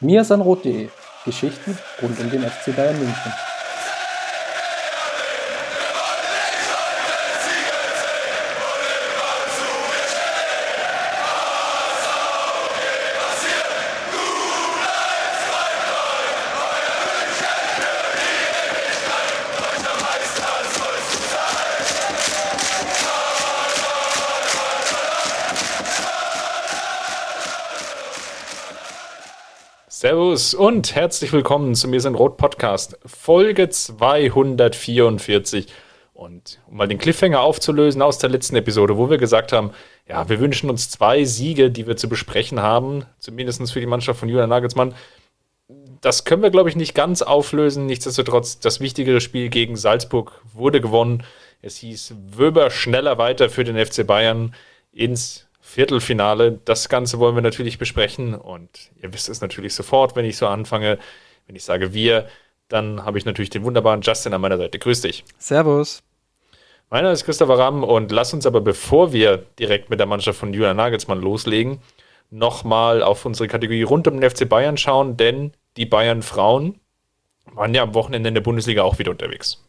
mirsanrot.de Geschichten rund um den FC Bayern München. Servus und herzlich willkommen zu Mir sind Rot Podcast, Folge 244. Und um mal den Cliffhanger aufzulösen aus der letzten Episode, wo wir gesagt haben, ja, wir wünschen uns zwei Siege, die wir zu besprechen haben, zumindest für die Mannschaft von Julian Nagelsmann. Das können wir, glaube ich, nicht ganz auflösen. Nichtsdestotrotz, das wichtigere Spiel gegen Salzburg wurde gewonnen. Es hieß Wöber schneller weiter für den FC Bayern ins Viertelfinale. Das Ganze wollen wir natürlich besprechen und ihr wisst es natürlich sofort, wenn ich so anfange. Wenn ich sage wir, dann habe ich natürlich den wunderbaren Justin an meiner Seite. Grüß dich. Servus. Mein Name ist Christopher Ramm und lass uns aber, bevor wir direkt mit der Mannschaft von Julian Nagelsmann loslegen, nochmal auf unsere Kategorie rund um den FC Bayern schauen, denn die Bayern Frauen waren ja am Wochenende in der Bundesliga auch wieder unterwegs.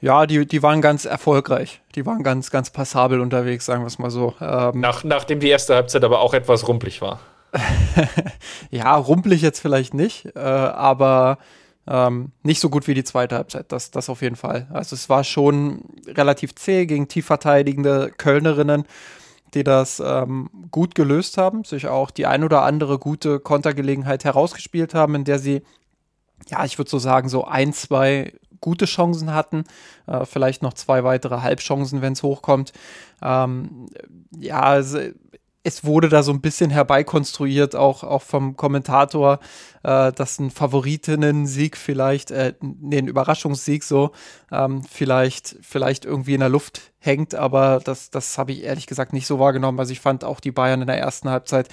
Ja, die, die waren ganz erfolgreich. Die waren ganz, ganz passabel unterwegs, sagen wir es mal so. Ähm, Nach, nachdem die erste Halbzeit aber auch etwas rumpelig war. ja, rumpelig jetzt vielleicht nicht, äh, aber ähm, nicht so gut wie die zweite Halbzeit. Das, das auf jeden Fall. Also es war schon relativ zäh gegen tief verteidigende Kölnerinnen, die das ähm, gut gelöst haben, sich auch die ein oder andere gute Kontergelegenheit herausgespielt haben, in der sie ja, ich würde so sagen, so ein, zwei gute Chancen hatten, äh, vielleicht noch zwei weitere Halbchancen, wenn es hochkommt. Ähm, ja, also, es wurde da so ein bisschen herbeikonstruiert, auch, auch vom Kommentator, äh, dass ein Favoritinnen-Sieg vielleicht, äh, nee, ein Überraschungssieg so, ähm, vielleicht, vielleicht irgendwie in der Luft hängt, aber das, das habe ich ehrlich gesagt nicht so wahrgenommen. Also ich fand auch die Bayern in der ersten Halbzeit,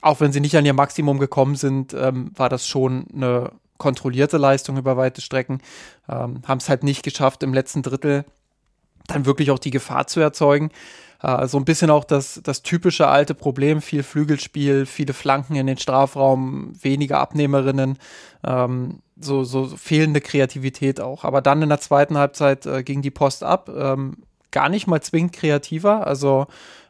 auch wenn sie nicht an ihr Maximum gekommen sind, ähm, war das schon eine kontrollierte Leistung über weite Strecken, ähm, haben es halt nicht geschafft, im letzten Drittel dann wirklich auch die Gefahr zu erzeugen. Äh, so ein bisschen auch das, das typische alte Problem, viel Flügelspiel, viele Flanken in den Strafraum, weniger Abnehmerinnen, ähm, so, so fehlende Kreativität auch. Aber dann in der zweiten Halbzeit äh, ging die Post ab, ähm, gar nicht mal zwingend kreativer, also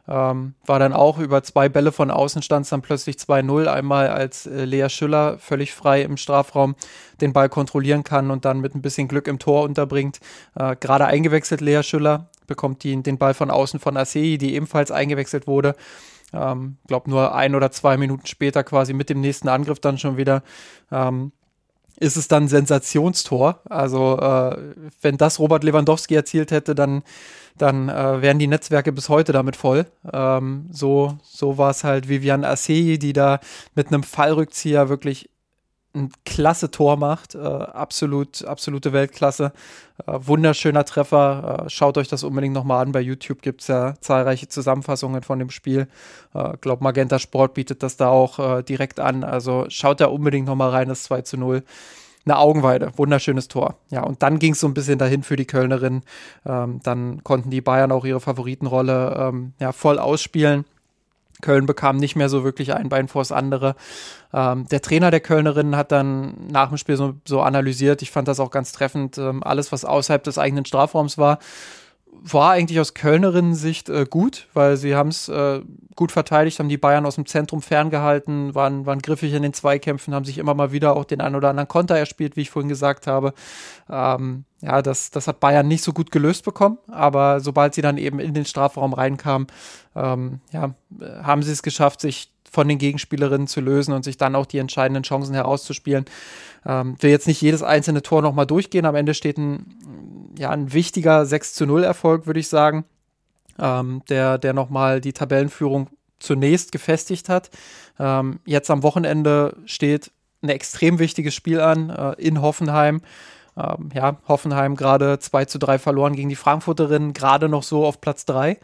ähm, war dann auch über zwei Bälle von außen stand es dann plötzlich 2-0. Einmal als äh, Lea Schüller völlig frei im Strafraum den Ball kontrollieren kann und dann mit ein bisschen Glück im Tor unterbringt. Äh, Gerade eingewechselt Lea Schüller bekommt die, den Ball von außen von Asei, die ebenfalls eingewechselt wurde. Ähm, glaube nur ein oder zwei Minuten später quasi mit dem nächsten Angriff dann schon wieder. Ähm, ist es dann Sensationstor. Also äh, wenn das Robert Lewandowski erzielt hätte, dann dann äh, wären die Netzwerke bis heute damit voll. Ähm, so so war es halt Vivian Assey, die da mit einem Fallrückzieher wirklich ein klasse Tor macht. Äh, absolut, absolute Weltklasse. Äh, wunderschöner Treffer. Äh, schaut euch das unbedingt nochmal an. Bei YouTube gibt es ja zahlreiche Zusammenfassungen von dem Spiel. Ich äh, glaube, Magenta Sport bietet das da auch äh, direkt an. Also schaut da unbedingt nochmal rein, das 2 zu 0 eine Augenweide, wunderschönes Tor. Ja, und dann ging es so ein bisschen dahin für die Kölnerin. Ähm, dann konnten die Bayern auch ihre Favoritenrolle ähm, ja, voll ausspielen. Köln bekam nicht mehr so wirklich ein Bein vors andere. Ähm, der Trainer der Kölnerinnen hat dann nach dem Spiel so, so analysiert, ich fand das auch ganz treffend, ähm, alles, was außerhalb des eigenen Strafraums war, war eigentlich aus Kölnerinnen-Sicht äh, gut, weil sie haben es äh, gut verteidigt, haben die Bayern aus dem Zentrum ferngehalten, waren, waren griffig in den Zweikämpfen, haben sich immer mal wieder auch den einen oder anderen Konter erspielt, wie ich vorhin gesagt habe. Ähm, ja, das, das hat Bayern nicht so gut gelöst bekommen, aber sobald sie dann eben in den Strafraum reinkamen, ähm, ja, haben sie es geschafft, sich von den Gegenspielerinnen zu lösen und sich dann auch die entscheidenden Chancen herauszuspielen. Ähm, will jetzt nicht jedes einzelne Tor nochmal durchgehen. Am Ende steht ein, ja, ein wichtiger 6 zu 0 Erfolg, würde ich sagen, ähm, der, der nochmal die Tabellenführung zunächst gefestigt hat. Ähm, jetzt am Wochenende steht ein extrem wichtiges Spiel an äh, in Hoffenheim. Ähm, ja, Hoffenheim gerade 2 zu 3 verloren gegen die Frankfurterinnen, gerade noch so auf Platz 3.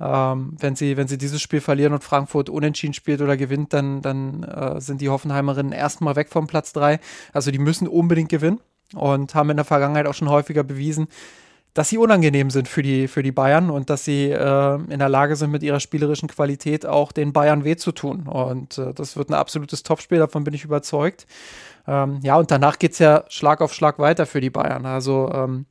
Ähm, wenn, sie, wenn sie dieses Spiel verlieren und Frankfurt unentschieden spielt oder gewinnt, dann, dann äh, sind die Hoffenheimerinnen erstmal weg vom Platz 3. Also die müssen unbedingt gewinnen und haben in der Vergangenheit auch schon häufiger bewiesen, dass sie unangenehm sind für die, für die Bayern und dass sie äh, in der Lage sind, mit ihrer spielerischen Qualität auch den Bayern weh zu tun. Und äh, das wird ein absolutes Topspiel, davon bin ich überzeugt. Ähm, ja, und danach geht es ja Schlag auf Schlag weiter für die Bayern. Also ähm,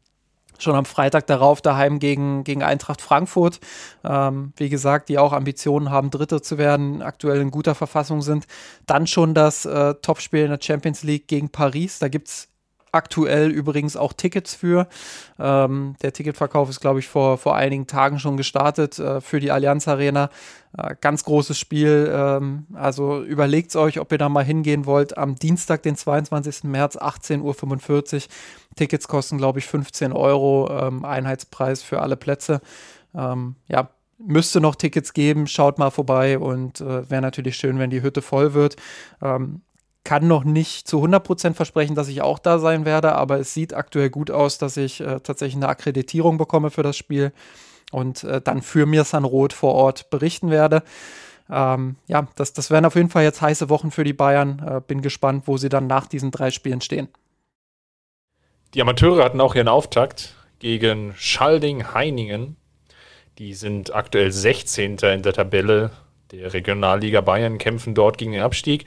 schon am Freitag darauf daheim gegen, gegen Eintracht Frankfurt. Ähm, wie gesagt, die auch Ambitionen haben, Dritter zu werden, aktuell in guter Verfassung sind. Dann schon das äh, Topspiel in der Champions League gegen Paris. Da gibt es aktuell übrigens auch Tickets für. Ähm, der Ticketverkauf ist, glaube ich, vor, vor einigen Tagen schon gestartet äh, für die Allianz Arena. Äh, ganz großes Spiel. Ähm, also überlegt euch, ob ihr da mal hingehen wollt. Am Dienstag, den 22. März, 18.45 Uhr. Tickets kosten, glaube ich, 15 Euro. Ähm, Einheitspreis für alle Plätze. Ähm, ja, müsste noch Tickets geben, schaut mal vorbei und äh, wäre natürlich schön, wenn die Hütte voll wird. Ähm, kann noch nicht zu 100% versprechen, dass ich auch da sein werde, aber es sieht aktuell gut aus, dass ich äh, tatsächlich eine Akkreditierung bekomme für das Spiel und äh, dann für mir San Roth vor Ort berichten werde. Ähm, ja, das, das werden auf jeden Fall jetzt heiße Wochen für die Bayern. Äh, bin gespannt, wo sie dann nach diesen drei Spielen stehen. Die Amateure hatten auch ihren Auftakt gegen Schalding-Heiningen. Die sind aktuell 16. in der Tabelle der Regionalliga Bayern, kämpfen dort gegen den Abstieg.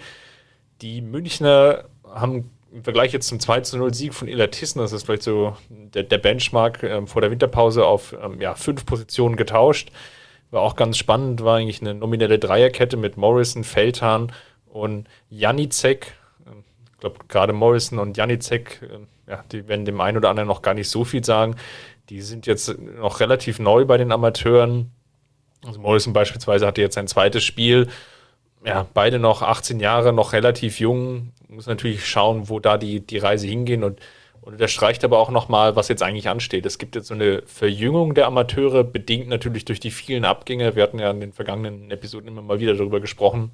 Die Münchner haben im Vergleich jetzt zum 2-0 Sieg von Illertissen, das ist vielleicht so der, der Benchmark äh, vor der Winterpause auf ähm, ja, fünf Positionen getauscht. War auch ganz spannend, war eigentlich eine nominelle Dreierkette mit Morrison, Feldhahn und Janicek. Ähm, ich glaube, gerade Morrison und Janicek, äh, ja, die werden dem einen oder anderen noch gar nicht so viel sagen. Die sind jetzt noch relativ neu bei den Amateuren. Also Morrison beispielsweise hatte jetzt sein zweites Spiel ja, beide noch 18 Jahre, noch relativ jung. Muss natürlich schauen, wo da die, die Reise hingehen und, und unterstreicht aber auch nochmal, was jetzt eigentlich ansteht. Es gibt jetzt so eine Verjüngung der Amateure, bedingt natürlich durch die vielen Abgänge. Wir hatten ja in den vergangenen Episoden immer mal wieder darüber gesprochen.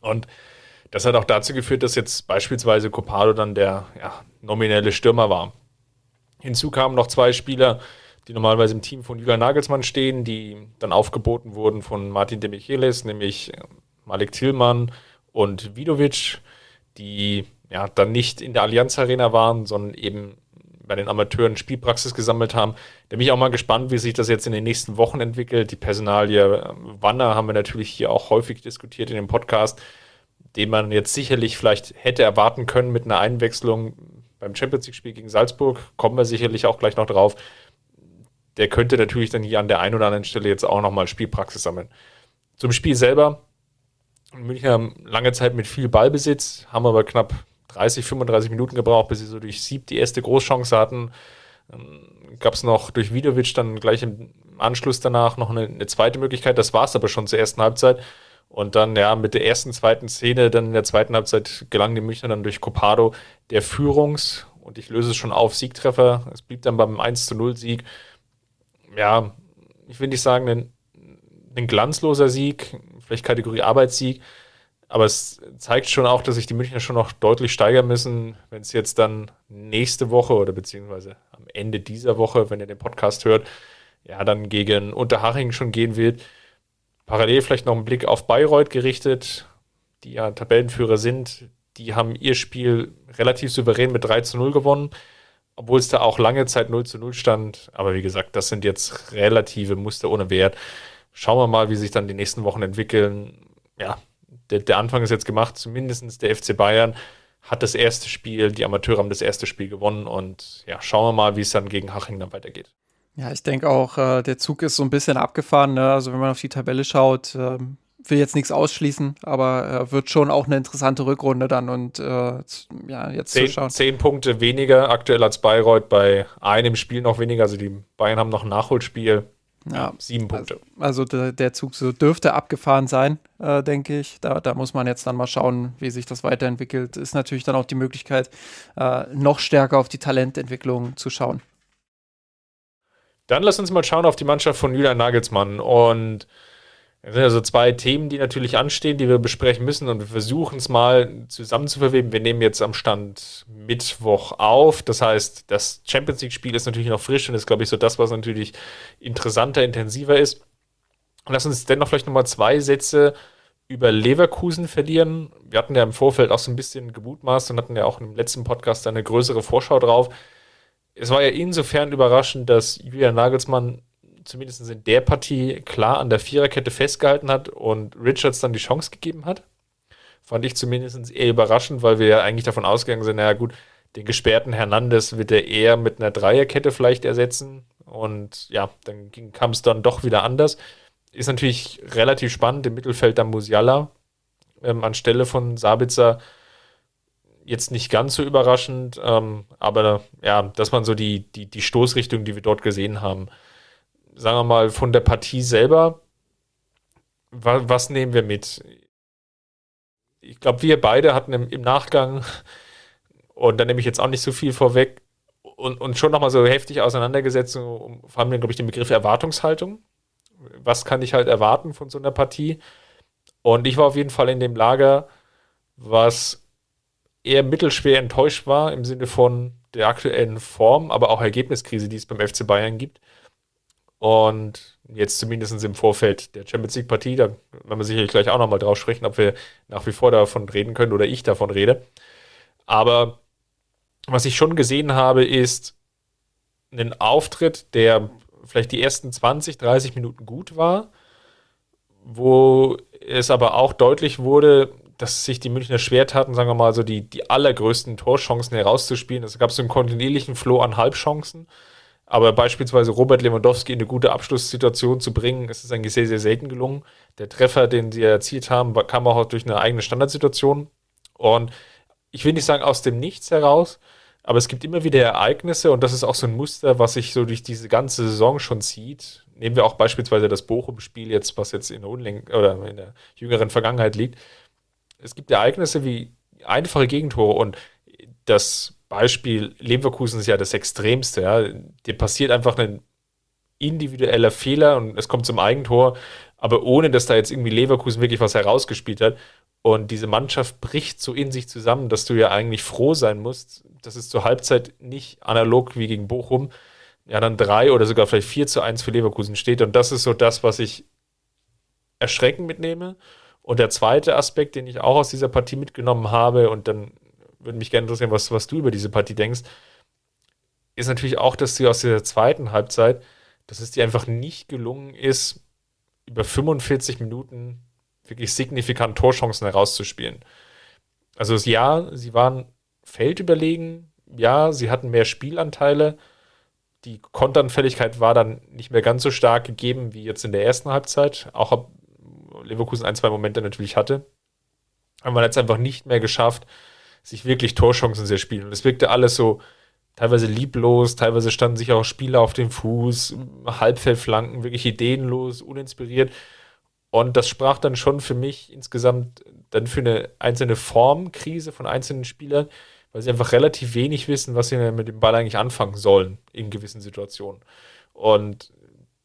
Und das hat auch dazu geführt, dass jetzt beispielsweise Copado dann der ja, nominelle Stürmer war. Hinzu kamen noch zwei Spieler, die normalerweise im Team von Julian Nagelsmann stehen, die dann aufgeboten wurden von Martin de Michelis, nämlich Malik Thielmann und Vidovic, die ja dann nicht in der Allianz Arena waren, sondern eben bei den Amateuren Spielpraxis gesammelt haben. Da bin ich auch mal gespannt, wie sich das jetzt in den nächsten Wochen entwickelt. Die Personalie äh, Wanner haben wir natürlich hier auch häufig diskutiert in dem Podcast, den man jetzt sicherlich vielleicht hätte erwarten können mit einer Einwechslung beim Champions League-Spiel gegen Salzburg. Kommen wir sicherlich auch gleich noch drauf. Der könnte natürlich dann hier an der einen oder anderen Stelle jetzt auch nochmal Spielpraxis sammeln. Zum Spiel selber München haben lange Zeit mit viel Ballbesitz, haben aber knapp 30, 35 Minuten gebraucht, bis sie so durch Sieb die erste Großchance hatten. Gab es noch durch Vidovic dann gleich im Anschluss danach noch eine, eine zweite Möglichkeit. Das war es aber schon zur ersten Halbzeit. Und dann, ja, mit der ersten, zweiten Szene, dann in der zweiten Halbzeit gelang die Münchner dann durch Copado der Führungs- und ich löse es schon auf, Siegtreffer. Es blieb dann beim 1 zu 0 Sieg. Ja, ich will nicht sagen, ein, ein glanzloser Sieg, vielleicht Kategorie Arbeitssieg. Aber es zeigt schon auch, dass sich die Münchner schon noch deutlich steigern müssen, wenn es jetzt dann nächste Woche oder beziehungsweise am Ende dieser Woche, wenn ihr den Podcast hört, ja, dann gegen Unterhaching schon gehen wird. Parallel vielleicht noch einen Blick auf Bayreuth gerichtet, die ja Tabellenführer sind. Die haben ihr Spiel relativ souverän mit 3 zu 0 gewonnen, obwohl es da auch lange Zeit 0 zu 0 stand. Aber wie gesagt, das sind jetzt relative Muster ohne Wert schauen wir mal, wie sich dann die nächsten Wochen entwickeln. Ja, der, der Anfang ist jetzt gemacht, zumindest der FC Bayern hat das erste Spiel, die Amateure haben das erste Spiel gewonnen und ja, schauen wir mal, wie es dann gegen Haching dann weitergeht. Ja, ich denke auch, äh, der Zug ist so ein bisschen abgefahren. Ne? Also wenn man auf die Tabelle schaut, äh, will jetzt nichts ausschließen, aber äh, wird schon auch eine interessante Rückrunde dann und äh, ja, jetzt zehn, zu schauen. Zehn Punkte weniger aktuell als Bayreuth, bei einem Spiel noch weniger. Also die Bayern haben noch ein Nachholspiel. Ja, sieben Punkte. Also, also der, der, Zug so dürfte abgefahren sein, äh, denke ich. Da, da muss man jetzt dann mal schauen, wie sich das weiterentwickelt. Ist natürlich dann auch die Möglichkeit, äh, noch stärker auf die Talententwicklung zu schauen. Dann lass uns mal schauen auf die Mannschaft von Julian Nagelsmann. Und es sind also zwei Themen, die natürlich anstehen, die wir besprechen müssen und wir versuchen es mal zusammen zu verweben. Wir nehmen jetzt am Stand Mittwoch auf. Das heißt, das Champions League-Spiel ist natürlich noch frisch und ist, glaube ich, so das, was natürlich interessanter, intensiver ist. Lass uns dennoch vielleicht nochmal zwei Sätze über Leverkusen verlieren. Wir hatten ja im Vorfeld auch so ein bisschen gemutmaßt und hatten ja auch im letzten Podcast eine größere Vorschau drauf. es war ja insofern überraschend, dass Julian Nagelsmann zumindest in der Partie klar an der Viererkette festgehalten hat und Richards dann die Chance gegeben hat. Fand ich zumindest eher überraschend, weil wir ja eigentlich davon ausgegangen sind, naja gut, den gesperrten Hernandez wird er eher mit einer Dreierkette vielleicht ersetzen. Und ja, dann kam es dann doch wieder anders. Ist natürlich relativ spannend im Mittelfeld dann Musiala ähm, anstelle von Sabitzer. Jetzt nicht ganz so überraschend, ähm, aber ja, dass man so die, die, die Stoßrichtung, die wir dort gesehen haben, sagen wir mal, von der Partie selber, wa was nehmen wir mit? Ich glaube, wir beide hatten im, im Nachgang, und da nehme ich jetzt auch nicht so viel vorweg, und, und schon nochmal so heftig auseinandergesetzt, um, vor allem, glaube ich, den Begriff Erwartungshaltung. Was kann ich halt erwarten von so einer Partie? Und ich war auf jeden Fall in dem Lager, was eher mittelschwer enttäuscht war im Sinne von der aktuellen Form, aber auch Ergebniskrise, die es beim FC Bayern gibt. Und jetzt zumindest im Vorfeld der Champions League Partie, da werden wir sicherlich gleich auch nochmal drauf sprechen, ob wir nach wie vor davon reden können oder ich davon rede. Aber was ich schon gesehen habe, ist einen Auftritt, der vielleicht die ersten 20, 30 Minuten gut war, wo es aber auch deutlich wurde, dass sich die Münchner schwer taten, sagen wir mal, so die, die allergrößten Torchancen herauszuspielen. Es gab so einen kontinuierlichen Floh an Halbchancen. Aber beispielsweise Robert Lewandowski in eine gute Abschlusssituation zu bringen, ist es eigentlich sehr, sehr selten gelungen. Der Treffer, den sie erzielt haben, kam auch durch eine eigene Standardsituation. Und ich will nicht sagen aus dem Nichts heraus, aber es gibt immer wieder Ereignisse und das ist auch so ein Muster, was sich so durch diese ganze Saison schon zieht. Nehmen wir auch beispielsweise das Bochum-Spiel jetzt, was jetzt in der, Unlen oder in der jüngeren Vergangenheit liegt. Es gibt Ereignisse wie einfache Gegentore und das Beispiel Leverkusen ist ja das Extremste. Ja. Dir passiert einfach ein individueller Fehler und es kommt zum Eigentor, aber ohne dass da jetzt irgendwie Leverkusen wirklich was herausgespielt hat. Und diese Mannschaft bricht so in sich zusammen, dass du ja eigentlich froh sein musst, dass es zur Halbzeit nicht analog wie gegen Bochum ja dann drei oder sogar vielleicht vier zu eins für Leverkusen steht. Und das ist so das, was ich erschreckend mitnehme. Und der zweite Aspekt, den ich auch aus dieser Partie mitgenommen habe, und dann würde mich gerne interessieren, was, was du über diese Partie denkst, ist natürlich auch, dass sie aus der zweiten Halbzeit, dass es dir einfach nicht gelungen ist, über 45 Minuten wirklich signifikant Torchancen herauszuspielen. Also ja, sie waren feldüberlegen, ja, sie hatten mehr Spielanteile, die Konternfälligkeit war dann nicht mehr ganz so stark gegeben wie jetzt in der ersten Halbzeit, auch ob Leverkusen ein, zwei Momente natürlich hatte. Aber man hat es einfach nicht mehr geschafft, sich wirklich Torchancen zu spielen. Und es wirkte alles so teilweise lieblos, teilweise standen sich auch Spieler auf dem Fuß, Halbfeldflanken, wirklich ideenlos, uninspiriert. Und das sprach dann schon für mich insgesamt dann für eine einzelne Formkrise von einzelnen Spielern, weil sie einfach relativ wenig wissen, was sie mit dem Ball eigentlich anfangen sollen in gewissen Situationen. Und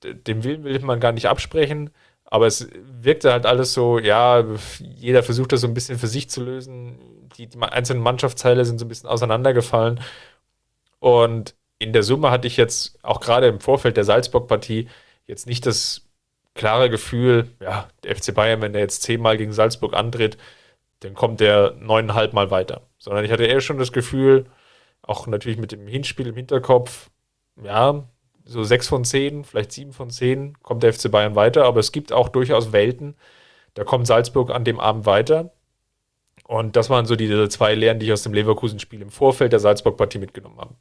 dem Willen will man gar nicht absprechen, aber es wirkte halt alles so, ja, jeder versucht das so ein bisschen für sich zu lösen. Die, die einzelnen Mannschaftsteile sind so ein bisschen auseinandergefallen. Und in der Summe hatte ich jetzt auch gerade im Vorfeld der Salzburg-Partie jetzt nicht das klare Gefühl, ja, der FC Bayern, wenn er jetzt zehnmal gegen Salzburg antritt, dann kommt der neuneinhalb Mal weiter. Sondern ich hatte eher schon das Gefühl, auch natürlich mit dem Hinspiel im Hinterkopf, ja, so sechs von zehn, vielleicht sieben von zehn kommt der FC Bayern weiter, aber es gibt auch durchaus Welten, da kommt Salzburg an dem Abend weiter. Und das waren so diese zwei Lehren, die ich aus dem Leverkusen-Spiel im Vorfeld der Salzburg-Partie mitgenommen habe.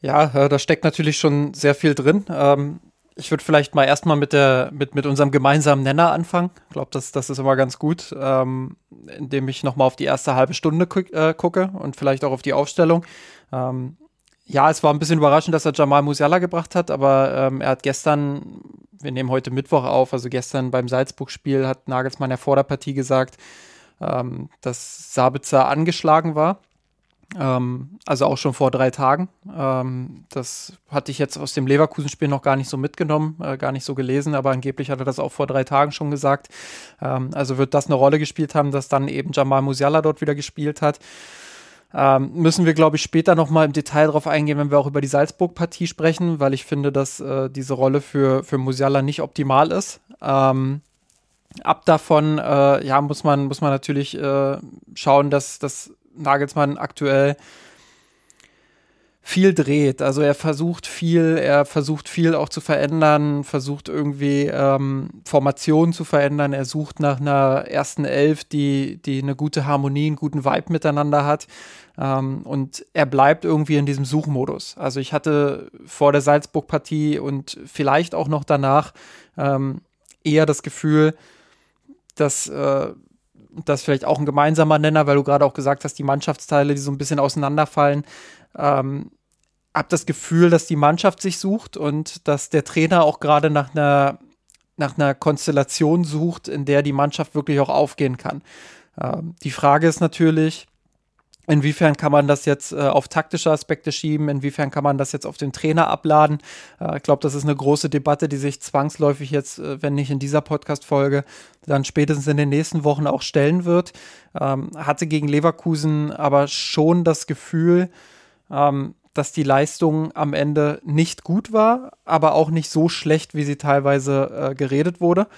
Ja, äh, da steckt natürlich schon sehr viel drin. Ähm, ich würde vielleicht mal erstmal mit mit, mit unserem gemeinsamen Nenner anfangen. Ich glaube, das, das ist immer ganz gut, ähm, indem ich nochmal auf die erste halbe Stunde äh, gucke und vielleicht auch auf die Aufstellung. Ähm, ja, es war ein bisschen überraschend, dass er Jamal Musiala gebracht hat, aber ähm, er hat gestern, wir nehmen heute Mittwoch auf, also gestern beim Salzburg-Spiel hat Nagelsmann ja vor der Partie gesagt, ähm, dass Sabitzer angeschlagen war. Ähm, also auch schon vor drei Tagen. Ähm, das hatte ich jetzt aus dem Leverkusen-Spiel noch gar nicht so mitgenommen, äh, gar nicht so gelesen, aber angeblich hat er das auch vor drei Tagen schon gesagt. Ähm, also wird das eine Rolle gespielt haben, dass dann eben Jamal Musiala dort wieder gespielt hat. Ähm, müssen wir, glaube ich, später nochmal im Detail drauf eingehen, wenn wir auch über die Salzburg-Partie sprechen, weil ich finde, dass äh, diese Rolle für, für Musiala nicht optimal ist. Ähm, ab davon, äh, ja, muss man, muss man natürlich äh, schauen, dass, dass Nagelsmann aktuell viel dreht. Also er versucht viel, er versucht viel auch zu verändern, versucht irgendwie ähm, Formationen zu verändern. Er sucht nach einer ersten Elf, die, die eine gute Harmonie, einen guten Vibe miteinander hat. Ähm, und er bleibt irgendwie in diesem Suchmodus. Also ich hatte vor der Salzburg-Partie und vielleicht auch noch danach ähm, eher das Gefühl, dass äh, das vielleicht auch ein gemeinsamer Nenner, weil du gerade auch gesagt hast, die Mannschaftsteile, die so ein bisschen auseinanderfallen, ähm, hab das Gefühl, dass die Mannschaft sich sucht und dass der Trainer auch gerade nach einer, nach einer Konstellation sucht, in der die Mannschaft wirklich auch aufgehen kann. Ähm, die Frage ist natürlich, Inwiefern kann man das jetzt äh, auf taktische Aspekte schieben? Inwiefern kann man das jetzt auf den Trainer abladen? Äh, ich glaube, das ist eine große Debatte, die sich zwangsläufig jetzt, äh, wenn nicht in dieser Podcast-Folge, dann spätestens in den nächsten Wochen auch stellen wird. Ähm, hatte gegen Leverkusen aber schon das Gefühl, ähm, dass die Leistung am Ende nicht gut war, aber auch nicht so schlecht, wie sie teilweise äh, geredet wurde.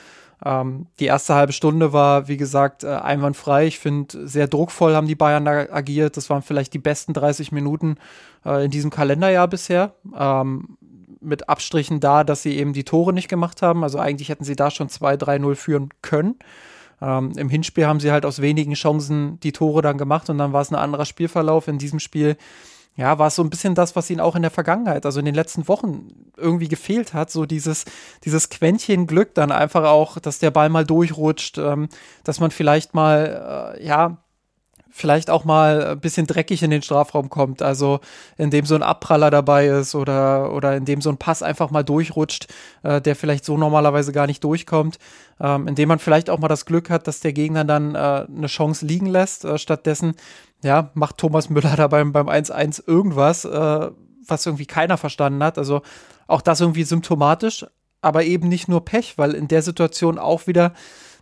Ähm, die erste halbe Stunde war, wie gesagt, äh, einwandfrei. Ich finde, sehr druckvoll haben die Bayern da agiert. Das waren vielleicht die besten 30 Minuten äh, in diesem Kalenderjahr bisher. Ähm, mit Abstrichen da, dass sie eben die Tore nicht gemacht haben. Also eigentlich hätten sie da schon 2-3-0 führen können. Ähm, Im Hinspiel haben sie halt aus wenigen Chancen die Tore dann gemacht und dann war es ein anderer Spielverlauf. In diesem Spiel ja, war es so ein bisschen das, was ihnen auch in der Vergangenheit, also in den letzten Wochen irgendwie gefehlt hat, so dieses, dieses Quäntchen Glück dann einfach auch, dass der Ball mal durchrutscht, ähm, dass man vielleicht mal, äh, ja, vielleicht auch mal ein bisschen dreckig in den Strafraum kommt, also indem so ein Abpraller dabei ist oder, oder indem so ein Pass einfach mal durchrutscht, äh, der vielleicht so normalerweise gar nicht durchkommt, ähm, indem man vielleicht auch mal das Glück hat, dass der Gegner dann äh, eine Chance liegen lässt, äh, stattdessen ja, macht Thomas Müller da beim, beim 1-1 irgendwas, äh, was irgendwie keiner verstanden hat. Also auch das irgendwie symptomatisch, aber eben nicht nur Pech, weil in der Situation auch wieder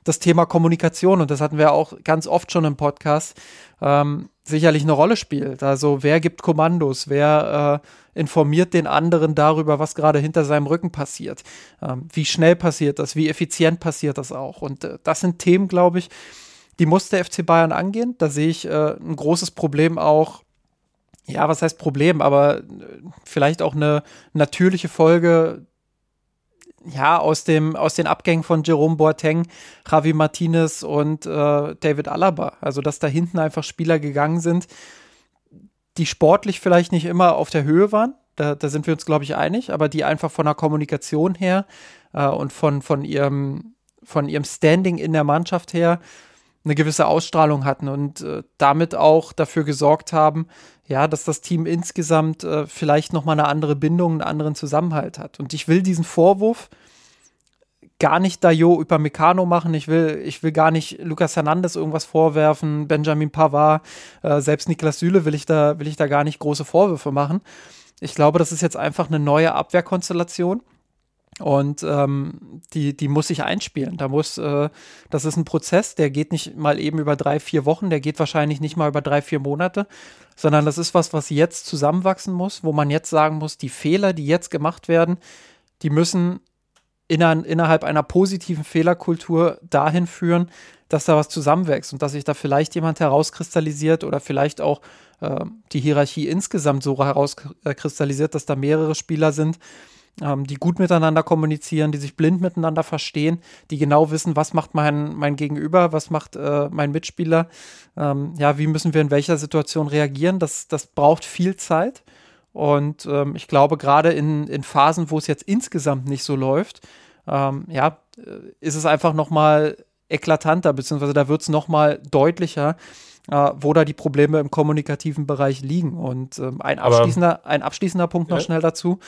das Thema Kommunikation, und das hatten wir auch ganz oft schon im Podcast, ähm, sicherlich eine Rolle spielt. Also wer gibt Kommandos, wer äh, informiert den anderen darüber, was gerade hinter seinem Rücken passiert, ähm, wie schnell passiert das, wie effizient passiert das auch. Und äh, das sind Themen, glaube ich, die muss der FC Bayern angehen. Da sehe ich äh, ein großes Problem auch. Ja, was heißt Problem, aber äh, vielleicht auch eine natürliche Folge ja, aus, dem, aus den Abgängen von Jerome Boateng, Javi Martinez und äh, David Alaba. Also, dass da hinten einfach Spieler gegangen sind, die sportlich vielleicht nicht immer auf der Höhe waren. Da, da sind wir uns, glaube ich, einig, aber die einfach von der Kommunikation her äh, und von, von, ihrem, von ihrem Standing in der Mannschaft her eine gewisse Ausstrahlung hatten und äh, damit auch dafür gesorgt haben, ja, dass das Team insgesamt äh, vielleicht noch mal eine andere Bindung, einen anderen Zusammenhalt hat. Und ich will diesen Vorwurf gar nicht Dayo über Meccano machen. Ich will, ich will gar nicht Lucas Hernandez irgendwas vorwerfen, Benjamin Pavard, äh, selbst Niklas Süle will ich da, will ich da gar nicht große Vorwürfe machen. Ich glaube, das ist jetzt einfach eine neue Abwehrkonstellation und ähm, die, die muss sich einspielen. Da muss, äh, das ist ein Prozess, der geht nicht mal eben über drei, vier Wochen, der geht wahrscheinlich nicht mal über drei, vier Monate, sondern das ist was, was jetzt zusammenwachsen muss, wo man jetzt sagen muss, die Fehler, die jetzt gemacht werden, die müssen inner, innerhalb einer positiven Fehlerkultur dahin führen, dass da was zusammenwächst und dass sich da vielleicht jemand herauskristallisiert oder vielleicht auch äh, die Hierarchie insgesamt so herauskristallisiert, dass da mehrere Spieler sind, ähm, die gut miteinander kommunizieren, die sich blind miteinander verstehen, die genau wissen, was macht mein, mein Gegenüber, was macht äh, mein Mitspieler, ähm, ja, wie müssen wir in welcher Situation reagieren. Das, das braucht viel Zeit. Und ähm, ich glaube, gerade in, in Phasen, wo es jetzt insgesamt nicht so läuft, ähm, ja, äh, ist es einfach nochmal eklatanter, beziehungsweise da wird es nochmal deutlicher, äh, wo da die Probleme im kommunikativen Bereich liegen. Und ähm, ein, abschließender, ein abschließender Punkt noch ja. schnell dazu.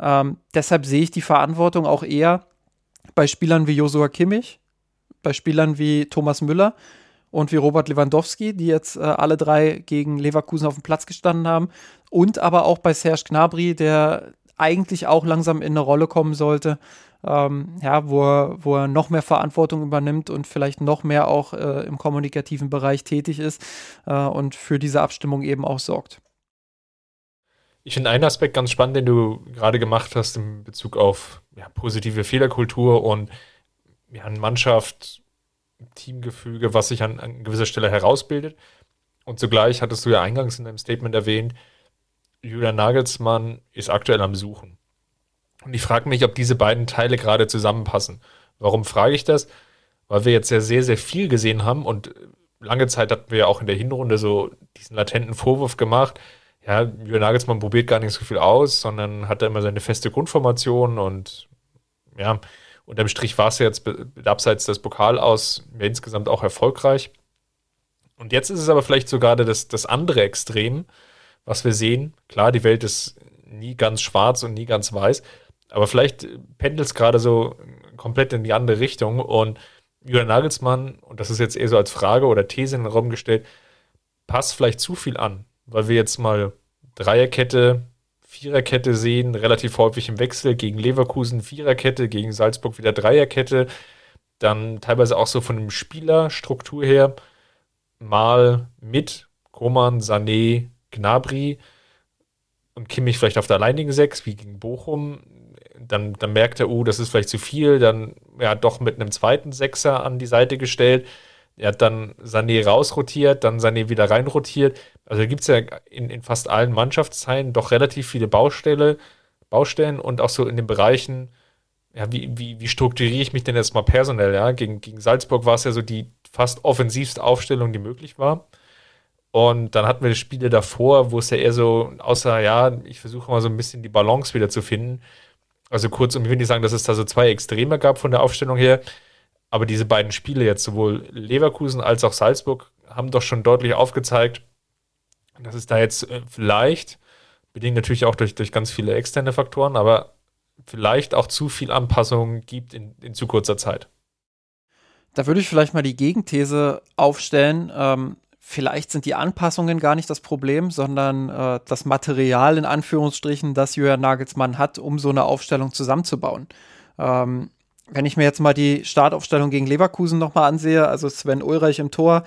Ähm, deshalb sehe ich die Verantwortung auch eher bei Spielern wie Josua Kimmich, bei Spielern wie Thomas Müller und wie Robert Lewandowski, die jetzt äh, alle drei gegen Leverkusen auf dem Platz gestanden haben. Und aber auch bei Serge Gnabry, der eigentlich auch langsam in eine Rolle kommen sollte, ähm, ja, wo er, wo er noch mehr Verantwortung übernimmt und vielleicht noch mehr auch äh, im kommunikativen Bereich tätig ist äh, und für diese Abstimmung eben auch sorgt. Ich finde einen Aspekt ganz spannend, den du gerade gemacht hast in Bezug auf ja, positive Fehlerkultur und ja, eine Mannschaft, Teamgefüge, was sich an, an gewisser Stelle herausbildet. Und zugleich hattest du ja eingangs in deinem Statement erwähnt, Julian Nagelsmann ist aktuell am Suchen. Und ich frage mich, ob diese beiden Teile gerade zusammenpassen. Warum frage ich das? Weil wir jetzt ja sehr, sehr viel gesehen haben und lange Zeit hatten wir ja auch in der Hinrunde so diesen latenten Vorwurf gemacht. Ja, Julian Nagelsmann probiert gar nicht so viel aus, sondern hat da immer seine feste Grundformation und ja, unterm Strich war es jetzt abseits des Pokal aus ja, insgesamt auch erfolgreich. Und jetzt ist es aber vielleicht so gerade das, das andere Extrem, was wir sehen. Klar, die Welt ist nie ganz schwarz und nie ganz weiß, aber vielleicht pendelt es gerade so komplett in die andere Richtung und Julian Nagelsmann, und das ist jetzt eher so als Frage oder These in den Raum gestellt, passt vielleicht zu viel an, weil wir jetzt mal Dreierkette, Viererkette sehen, relativ häufig im Wechsel gegen Leverkusen, Viererkette, gegen Salzburg wieder Dreierkette, dann teilweise auch so von der Spielerstruktur her mal mit Koman, Sané, Gnabry und Kimmich vielleicht auf der alleinigen Sechs, wie gegen Bochum. Dann, dann merkt er, oh, das ist vielleicht zu viel. Dann ja doch mit einem zweiten Sechser an die Seite gestellt. Er hat dann Sané rausrotiert, dann Sané wieder reinrotiert. Also da gibt es ja in, in fast allen Mannschaftsteilen doch relativ viele Baustelle, Baustellen und auch so in den Bereichen, ja, wie, wie, wie strukturiere ich mich denn jetzt mal personell? Ja? Gegen, gegen Salzburg war es ja so die fast offensivste Aufstellung, die möglich war. Und dann hatten wir Spiele davor, wo es ja eher so, außer, ja, ich versuche mal so ein bisschen die Balance wieder zu finden. Also kurz, und ich will nicht sagen, dass es da so zwei Extreme gab von der Aufstellung her, aber diese beiden Spiele jetzt, sowohl Leverkusen als auch Salzburg, haben doch schon deutlich aufgezeigt, dass es da jetzt äh, vielleicht, bedingt natürlich auch durch, durch ganz viele externe Faktoren, aber vielleicht auch zu viel Anpassung gibt in, in zu kurzer Zeit. Da würde ich vielleicht mal die Gegenthese aufstellen. Ähm, vielleicht sind die Anpassungen gar nicht das Problem, sondern äh, das Material in Anführungsstrichen, das Jürgen Nagelsmann hat, um so eine Aufstellung zusammenzubauen. Ähm, wenn ich mir jetzt mal die Startaufstellung gegen Leverkusen nochmal ansehe, also Sven Ulreich im Tor,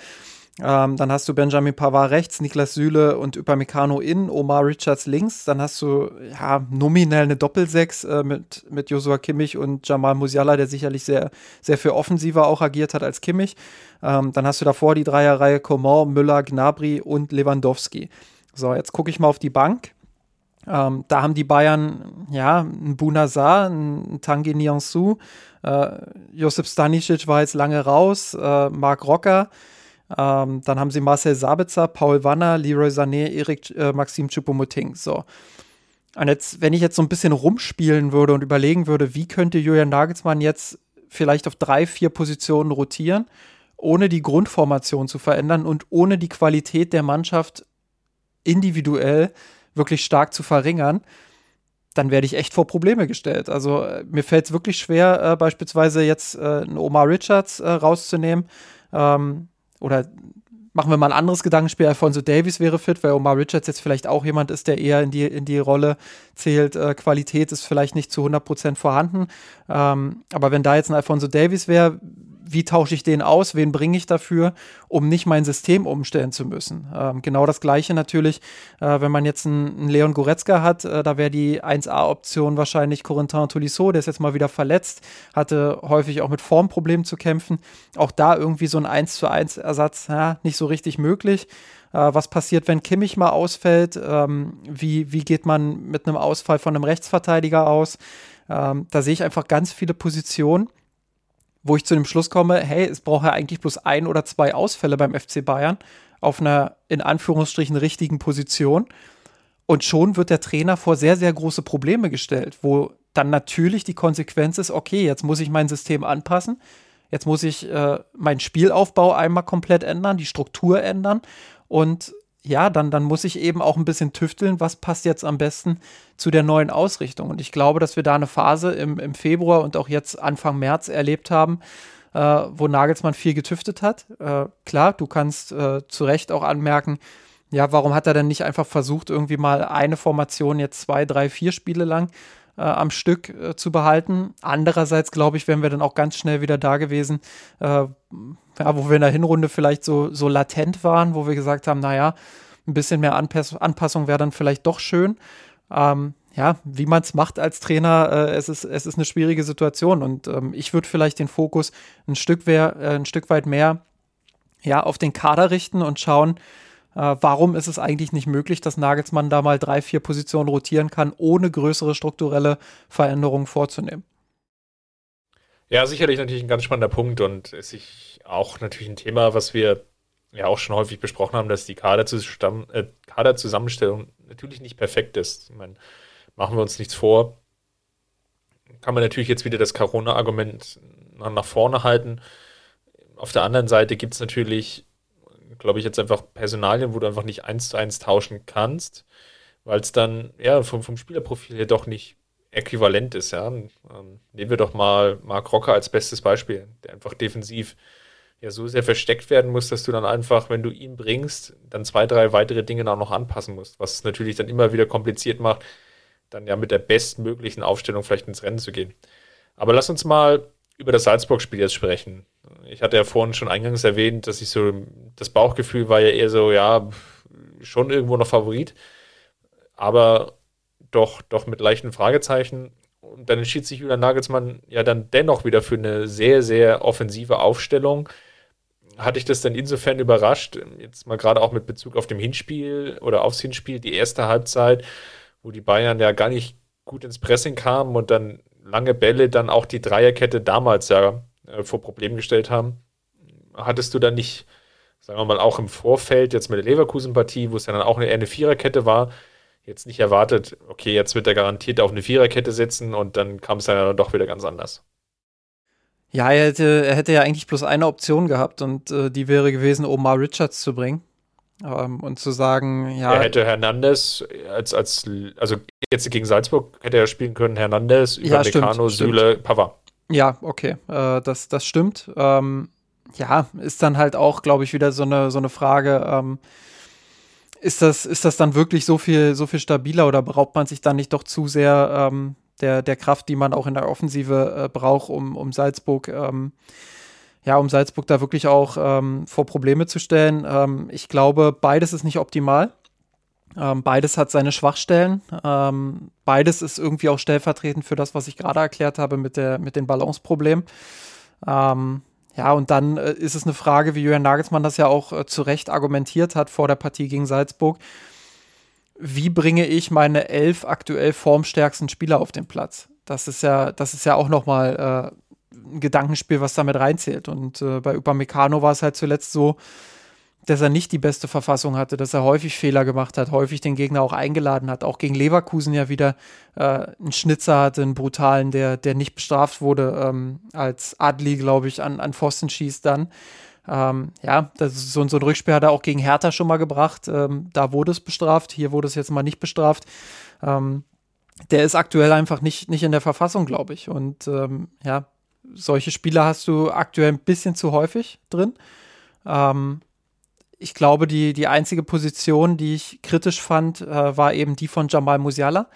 ähm, dann hast du Benjamin Pavard rechts, Niklas Süle und Upamecano in, Omar Richards links. Dann hast du ja nominell eine Doppelsechs äh, mit, mit Joshua Kimmich und Jamal Musiala, der sicherlich sehr, sehr viel offensiver auch agiert hat als Kimmich. Ähm, dann hast du davor die Dreierreihe Coman, Müller, Gnabry und Lewandowski. So, jetzt gucke ich mal auf die Bank. Ähm, da haben die Bayern, ja, ein Bunazar, ein Tanguy Nianzou, äh, Josip Stanisic war jetzt lange raus, äh, Marc Rocker, ähm, dann haben sie Marcel Sabitzer, Paul Wanner, Leroy Sané, Erik äh, Maxim Choupo-Moting. So. Und jetzt, wenn ich jetzt so ein bisschen rumspielen würde und überlegen würde, wie könnte Julian Nagelsmann jetzt vielleicht auf drei, vier Positionen rotieren, ohne die Grundformation zu verändern und ohne die Qualität der Mannschaft individuell wirklich stark zu verringern, dann werde ich echt vor Probleme gestellt. Also äh, mir fällt es wirklich schwer, äh, beispielsweise jetzt äh, einen Omar Richards äh, rauszunehmen. Ähm, oder machen wir mal ein anderes Gedankenspiel. Alfonso Davies wäre fit, weil Omar Richards jetzt vielleicht auch jemand ist, der eher in die, in die Rolle zählt. Äh, Qualität ist vielleicht nicht zu 100% vorhanden. Ähm, aber wenn da jetzt ein Alfonso Davies wäre, wie tausche ich den aus, wen bringe ich dafür, um nicht mein System umstellen zu müssen. Ähm, genau das gleiche natürlich, äh, wenn man jetzt einen, Leon Goretzka hat, äh, da wäre die 1A-Option wahrscheinlich Corentin Tolisso, der ist jetzt mal wieder verletzt, hatte häufig auch mit Formproblemen zu kämpfen. Auch da irgendwie so ein 1 zu 1 Ersatz, ja, nicht so richtig möglich. Äh, was passiert, wenn Kimmich mal ausfällt? Ähm, wie, wie geht man mit einem Ausfall von einem Rechtsverteidiger aus? Ähm, da sehe ich einfach ganz viele Positionen wo ich zu dem Schluss komme, hey, es braucht ja eigentlich bloß ein oder zwei Ausfälle beim FC Bayern auf einer in Anführungsstrichen richtigen Position. Und schon wird der Trainer vor sehr, sehr große Probleme gestellt, wo dann natürlich die Konsequenz ist, okay, jetzt muss ich mein System anpassen, jetzt muss ich äh, meinen Spielaufbau einmal komplett ändern, die Struktur ändern und ja, dann, dann muss ich eben auch ein bisschen tüfteln, was passt jetzt am besten zu der neuen Ausrichtung. Und ich glaube, dass wir da eine Phase im, im Februar und auch jetzt Anfang März erlebt haben, äh, wo Nagelsmann viel getüftet hat. Äh, klar, du kannst äh, zu Recht auch anmerken, ja, warum hat er denn nicht einfach versucht, irgendwie mal eine Formation jetzt zwei, drei, vier Spiele lang äh, am Stück äh, zu behalten. Andererseits, glaube ich, wären wir dann auch ganz schnell wieder da gewesen, äh, ja, wo wir in der Hinrunde vielleicht so, so latent waren, wo wir gesagt haben, naja, ein bisschen mehr Anpass Anpassung wäre dann vielleicht doch schön. Ähm, ja, wie man es macht als Trainer, äh, es, ist, es ist eine schwierige Situation und ähm, ich würde vielleicht den Fokus ein Stück, wär, äh, ein Stück weit mehr ja, auf den Kader richten und schauen, warum ist es eigentlich nicht möglich, dass Nagelsmann da mal drei, vier Positionen rotieren kann, ohne größere strukturelle Veränderungen vorzunehmen? Ja, sicherlich natürlich ein ganz spannender Punkt und ist sich auch natürlich ein Thema, was wir ja auch schon häufig besprochen haben, dass die Kaderzustamm äh, Kaderzusammenstellung natürlich nicht perfekt ist. Ich meine, machen wir uns nichts vor. Kann man natürlich jetzt wieder das Corona-Argument nach vorne halten. Auf der anderen Seite gibt es natürlich, glaube ich, jetzt einfach Personalien, wo du einfach nicht eins zu eins tauschen kannst, weil es dann ja vom, vom Spielerprofil her doch nicht äquivalent ist. Ja? Ähm, nehmen wir doch mal Mark Rocker als bestes Beispiel, der einfach defensiv ja so sehr versteckt werden muss, dass du dann einfach, wenn du ihn bringst, dann zwei, drei weitere Dinge auch noch anpassen musst, was es natürlich dann immer wieder kompliziert macht, dann ja mit der bestmöglichen Aufstellung vielleicht ins Rennen zu gehen. Aber lass uns mal über das Salzburg-Spiel jetzt sprechen. Ich hatte ja vorhin schon eingangs erwähnt, dass ich so, das Bauchgefühl war ja eher so, ja, schon irgendwo noch Favorit, aber doch, doch mit leichten Fragezeichen. Und dann entschied sich Julian Nagelsmann ja dann dennoch wieder für eine sehr, sehr offensive Aufstellung. Hatte ich das dann insofern überrascht, jetzt mal gerade auch mit Bezug auf dem Hinspiel oder aufs Hinspiel, die erste Halbzeit, wo die Bayern ja gar nicht gut ins Pressing kamen und dann lange Bälle dann auch die Dreierkette damals ja äh, vor Problem gestellt haben. Hattest du dann nicht, sagen wir mal, auch im Vorfeld, jetzt mit der Leverkusen-Partie, wo es ja dann auch eher eine Viererkette war, jetzt nicht erwartet, okay, jetzt wird er garantiert auf eine Viererkette sitzen und dann kam es dann doch wieder ganz anders. Ja, er hätte, er hätte ja eigentlich bloß eine Option gehabt und äh, die wäre gewesen, Omar Richards zu bringen. Ähm, und zu sagen, ja. Er hätte Hernandez als, als, also jetzt gegen Salzburg hätte er spielen können, Hernandez, über ja, Meccano, Süle, Pavard. Ja, okay, äh, das, das stimmt. Ähm, ja, ist dann halt auch, glaube ich, wieder so eine, so eine Frage, ähm, ist das, ist das dann wirklich so viel, so viel stabiler oder beraubt man sich dann nicht doch zu sehr ähm, der, der Kraft, die man auch in der Offensive äh, braucht, um, um Salzburg, ähm, ja, um Salzburg da wirklich auch ähm, vor Probleme zu stellen? Ähm, ich glaube, beides ist nicht optimal. Ähm, beides hat seine Schwachstellen. Ähm, beides ist irgendwie auch stellvertretend für das, was ich gerade erklärt habe mit, der, mit den Balanceproblemen. Ähm, ja, und dann äh, ist es eine Frage, wie Jürgen Nagelsmann das ja auch äh, zu Recht argumentiert hat vor der Partie gegen Salzburg. Wie bringe ich meine elf aktuell formstärksten Spieler auf den Platz? Das ist ja, das ist ja auch nochmal äh, ein Gedankenspiel, was damit reinzählt. Und äh, bei Upamecano war es halt zuletzt so, dass er nicht die beste Verfassung hatte, dass er häufig Fehler gemacht hat, häufig den Gegner auch eingeladen hat, auch gegen Leverkusen ja wieder äh, einen Schnitzer hatte, einen brutalen, der, der nicht bestraft wurde, ähm, als Adli, glaube ich, an, an Pfosten schießt dann. Ähm, ja, das ist so, so ein Rückspiel hat er auch gegen Hertha schon mal gebracht. Ähm, da wurde es bestraft, hier wurde es jetzt mal nicht bestraft. Ähm, der ist aktuell einfach nicht, nicht in der Verfassung, glaube ich. Und ähm, ja, solche Spieler hast du aktuell ein bisschen zu häufig drin. Ähm, ich glaube, die, die einzige Position, die ich kritisch fand, äh, war eben die von Jamal Musiala.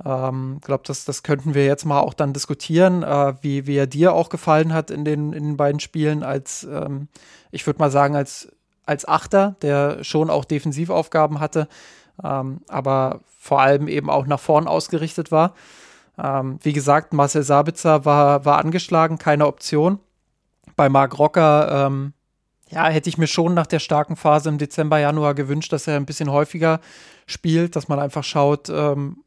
Ich ähm, glaube, das, das könnten wir jetzt mal auch dann diskutieren, äh, wie, wie er dir auch gefallen hat in den, in den beiden Spielen als, ähm, ich würde mal sagen, als, als Achter, der schon auch Defensivaufgaben hatte, ähm, aber vor allem eben auch nach vorn ausgerichtet war. Ähm, wie gesagt, Marcel Sabitzer war, war angeschlagen, keine Option. Bei Marc Rocker ähm, ja, hätte ich mir schon nach der starken Phase im Dezember, Januar gewünscht, dass er ein bisschen häufiger spielt, dass man einfach schaut, ähm,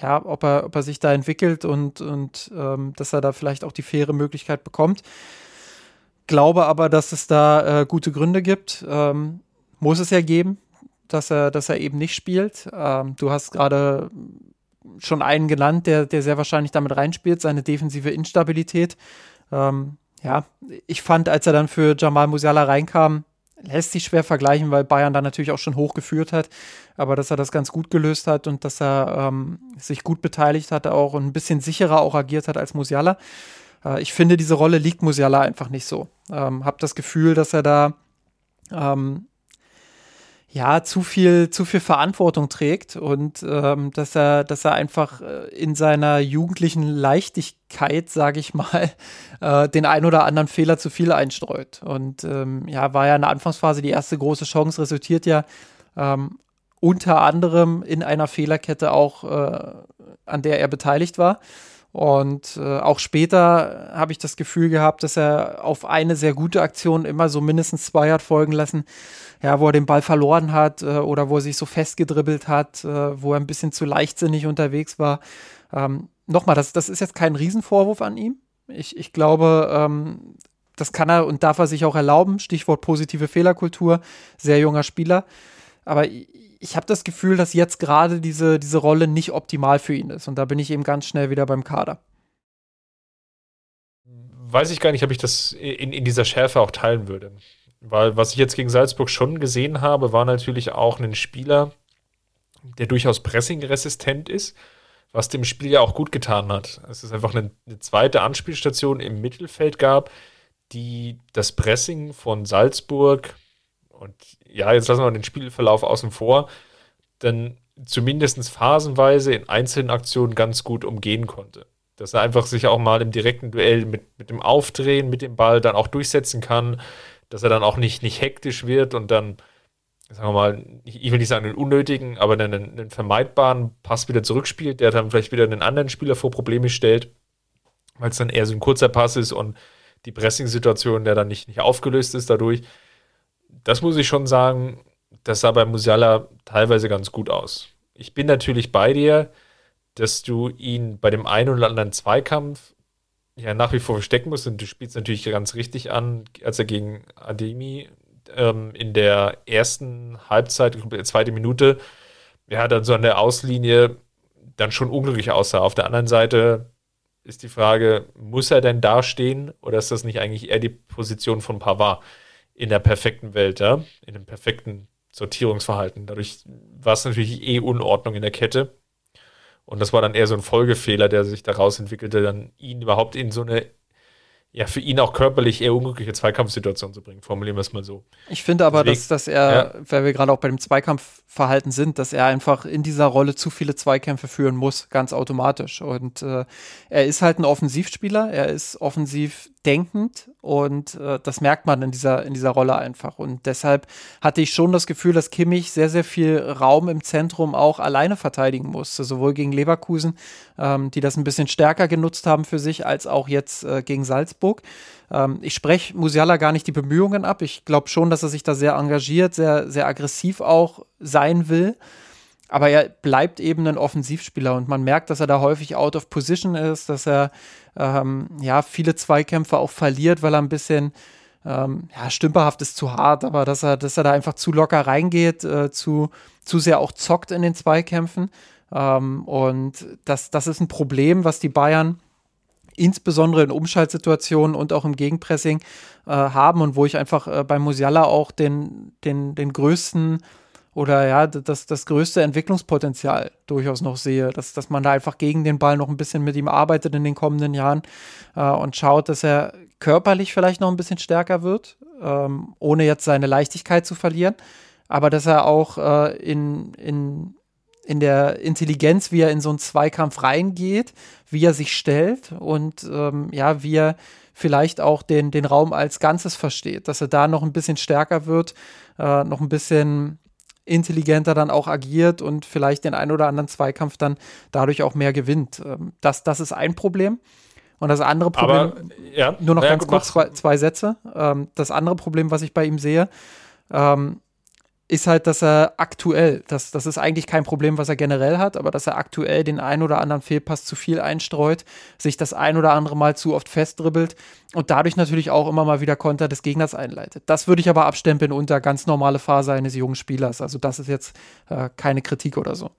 ja, ob er, ob er sich da entwickelt und, und ähm, dass er da vielleicht auch die faire Möglichkeit bekommt. Glaube aber, dass es da äh, gute Gründe gibt. Ähm, muss es ja geben, dass er, dass er eben nicht spielt. Ähm, du hast gerade schon einen genannt, der, der sehr wahrscheinlich damit reinspielt, seine defensive Instabilität. Ähm, ja, ich fand, als er dann für Jamal Musiala reinkam, lässt sich schwer vergleichen, weil Bayern da natürlich auch schon hoch geführt hat, aber dass er das ganz gut gelöst hat und dass er ähm, sich gut beteiligt hat auch und ein bisschen sicherer auch agiert hat als Musiala. Äh, ich finde, diese Rolle liegt Musiala einfach nicht so. Ähm, hab das Gefühl, dass er da ähm, ja, zu viel, zu viel Verantwortung trägt und ähm, dass er, dass er einfach äh, in seiner jugendlichen Leichtigkeit, sage ich mal, äh, den ein oder anderen Fehler zu viel einstreut. Und ähm, ja, war ja in der Anfangsphase die erste große Chance, resultiert ja ähm, unter anderem in einer Fehlerkette auch, äh, an der er beteiligt war. Und äh, auch später habe ich das Gefühl gehabt, dass er auf eine sehr gute Aktion immer so mindestens zwei hat folgen lassen, ja, wo er den Ball verloren hat äh, oder wo er sich so festgedribbelt hat, äh, wo er ein bisschen zu leichtsinnig unterwegs war. Ähm, Nochmal, das, das ist jetzt kein Riesenvorwurf an ihm. Ich, ich glaube, ähm, das kann er und darf er sich auch erlauben. Stichwort positive Fehlerkultur, sehr junger Spieler. Aber ich, habe das Gefühl, dass jetzt gerade diese, diese Rolle nicht optimal für ihn ist. Und da bin ich eben ganz schnell wieder beim Kader. Weiß ich gar nicht, ob ich das in, in dieser Schärfe auch teilen würde. Weil was ich jetzt gegen Salzburg schon gesehen habe, war natürlich auch ein Spieler, der durchaus pressingresistent ist, was dem Spiel ja auch gut getan hat. Es ist einfach eine, eine zweite Anspielstation im Mittelfeld gab, die das Pressing von Salzburg und ja, jetzt lassen wir den Spielverlauf außen vor, dann zumindest phasenweise in einzelnen Aktionen ganz gut umgehen konnte. Dass er einfach sich auch mal im direkten Duell mit, mit dem Aufdrehen, mit dem Ball dann auch durchsetzen kann, dass er dann auch nicht, nicht hektisch wird und dann, sagen wir mal, ich will nicht sagen einen unnötigen, aber einen, einen vermeidbaren Pass wieder zurückspielt, der dann vielleicht wieder einen anderen Spieler vor Probleme stellt, weil es dann eher so ein kurzer Pass ist und die Pressing-Situation, der dann nicht, nicht aufgelöst ist dadurch das muss ich schon sagen, das sah bei Musiala teilweise ganz gut aus. Ich bin natürlich bei dir, dass du ihn bei dem einen oder anderen Zweikampf ja nach wie vor verstecken musst. Und du spielst natürlich ganz richtig an, als er gegen Ademi ähm, in der ersten Halbzeit, zweite Minute, ja, dann so an der Auslinie dann schon unglücklich aussah. Auf der anderen Seite ist die Frage, muss er denn da stehen oder ist das nicht eigentlich eher die Position von Pavard? in der perfekten Welt, ja, in dem perfekten Sortierungsverhalten. Dadurch war es natürlich eh Unordnung in der Kette. Und das war dann eher so ein Folgefehler, der sich daraus entwickelte, dann ihn überhaupt in so eine ja, für ihn auch körperlich eher unglückliche Zweikampfsituation zu bringen, formulieren wir es mal so. Ich finde aber, Deswegen, dass, dass er, ja. weil wir gerade auch bei dem Zweikampfverhalten sind, dass er einfach in dieser Rolle zu viele Zweikämpfe führen muss, ganz automatisch. Und äh, er ist halt ein Offensivspieler, er ist offensiv denkend und äh, das merkt man in dieser, in dieser Rolle einfach. Und deshalb hatte ich schon das Gefühl, dass Kimmich sehr, sehr viel Raum im Zentrum auch alleine verteidigen musste, sowohl gegen Leverkusen, ähm, die das ein bisschen stärker genutzt haben für sich, als auch jetzt äh, gegen Salzburg. Ähm, ich spreche Musiala gar nicht die Bemühungen ab. Ich glaube schon, dass er sich da sehr engagiert, sehr, sehr aggressiv auch sein will. Aber er bleibt eben ein Offensivspieler und man merkt, dass er da häufig out of position ist, dass er ähm, ja viele Zweikämpfe auch verliert, weil er ein bisschen ähm, ja, stümperhaft ist zu hart, aber dass er, dass er da einfach zu locker reingeht, äh, zu, zu sehr auch zockt in den Zweikämpfen. Ähm, und das, das ist ein Problem, was die Bayern insbesondere in Umschaltsituationen und auch im Gegenpressing äh, haben und wo ich einfach äh, bei Musiala auch den, den, den größten oder ja, das, das größte Entwicklungspotenzial durchaus noch sehe, dass, dass man da einfach gegen den Ball noch ein bisschen mit ihm arbeitet in den kommenden Jahren äh, und schaut, dass er körperlich vielleicht noch ein bisschen stärker wird, ähm, ohne jetzt seine Leichtigkeit zu verlieren, aber dass er auch äh, in, in, in der Intelligenz, wie er in so einen Zweikampf reingeht, wie er sich stellt und ähm, ja, wie er vielleicht auch den, den Raum als Ganzes versteht, dass er da noch ein bisschen stärker wird, äh, noch ein bisschen intelligenter dann auch agiert und vielleicht den einen oder anderen Zweikampf dann dadurch auch mehr gewinnt. Ähm, das, das ist ein Problem. Und das andere Problem, Aber, ja, nur noch ja, ganz kurz zwei, zwei, Sätze. Ähm, das andere Problem, was ich bei ihm sehe, ähm, ist halt, dass er aktuell, das, das ist eigentlich kein Problem, was er generell hat, aber dass er aktuell den ein oder anderen Fehlpass zu viel einstreut, sich das ein oder andere Mal zu oft festdribbelt und dadurch natürlich auch immer mal wieder Konter des Gegners einleitet. Das würde ich aber abstempeln unter ganz normale Phase eines jungen Spielers. Also das ist jetzt äh, keine Kritik oder so.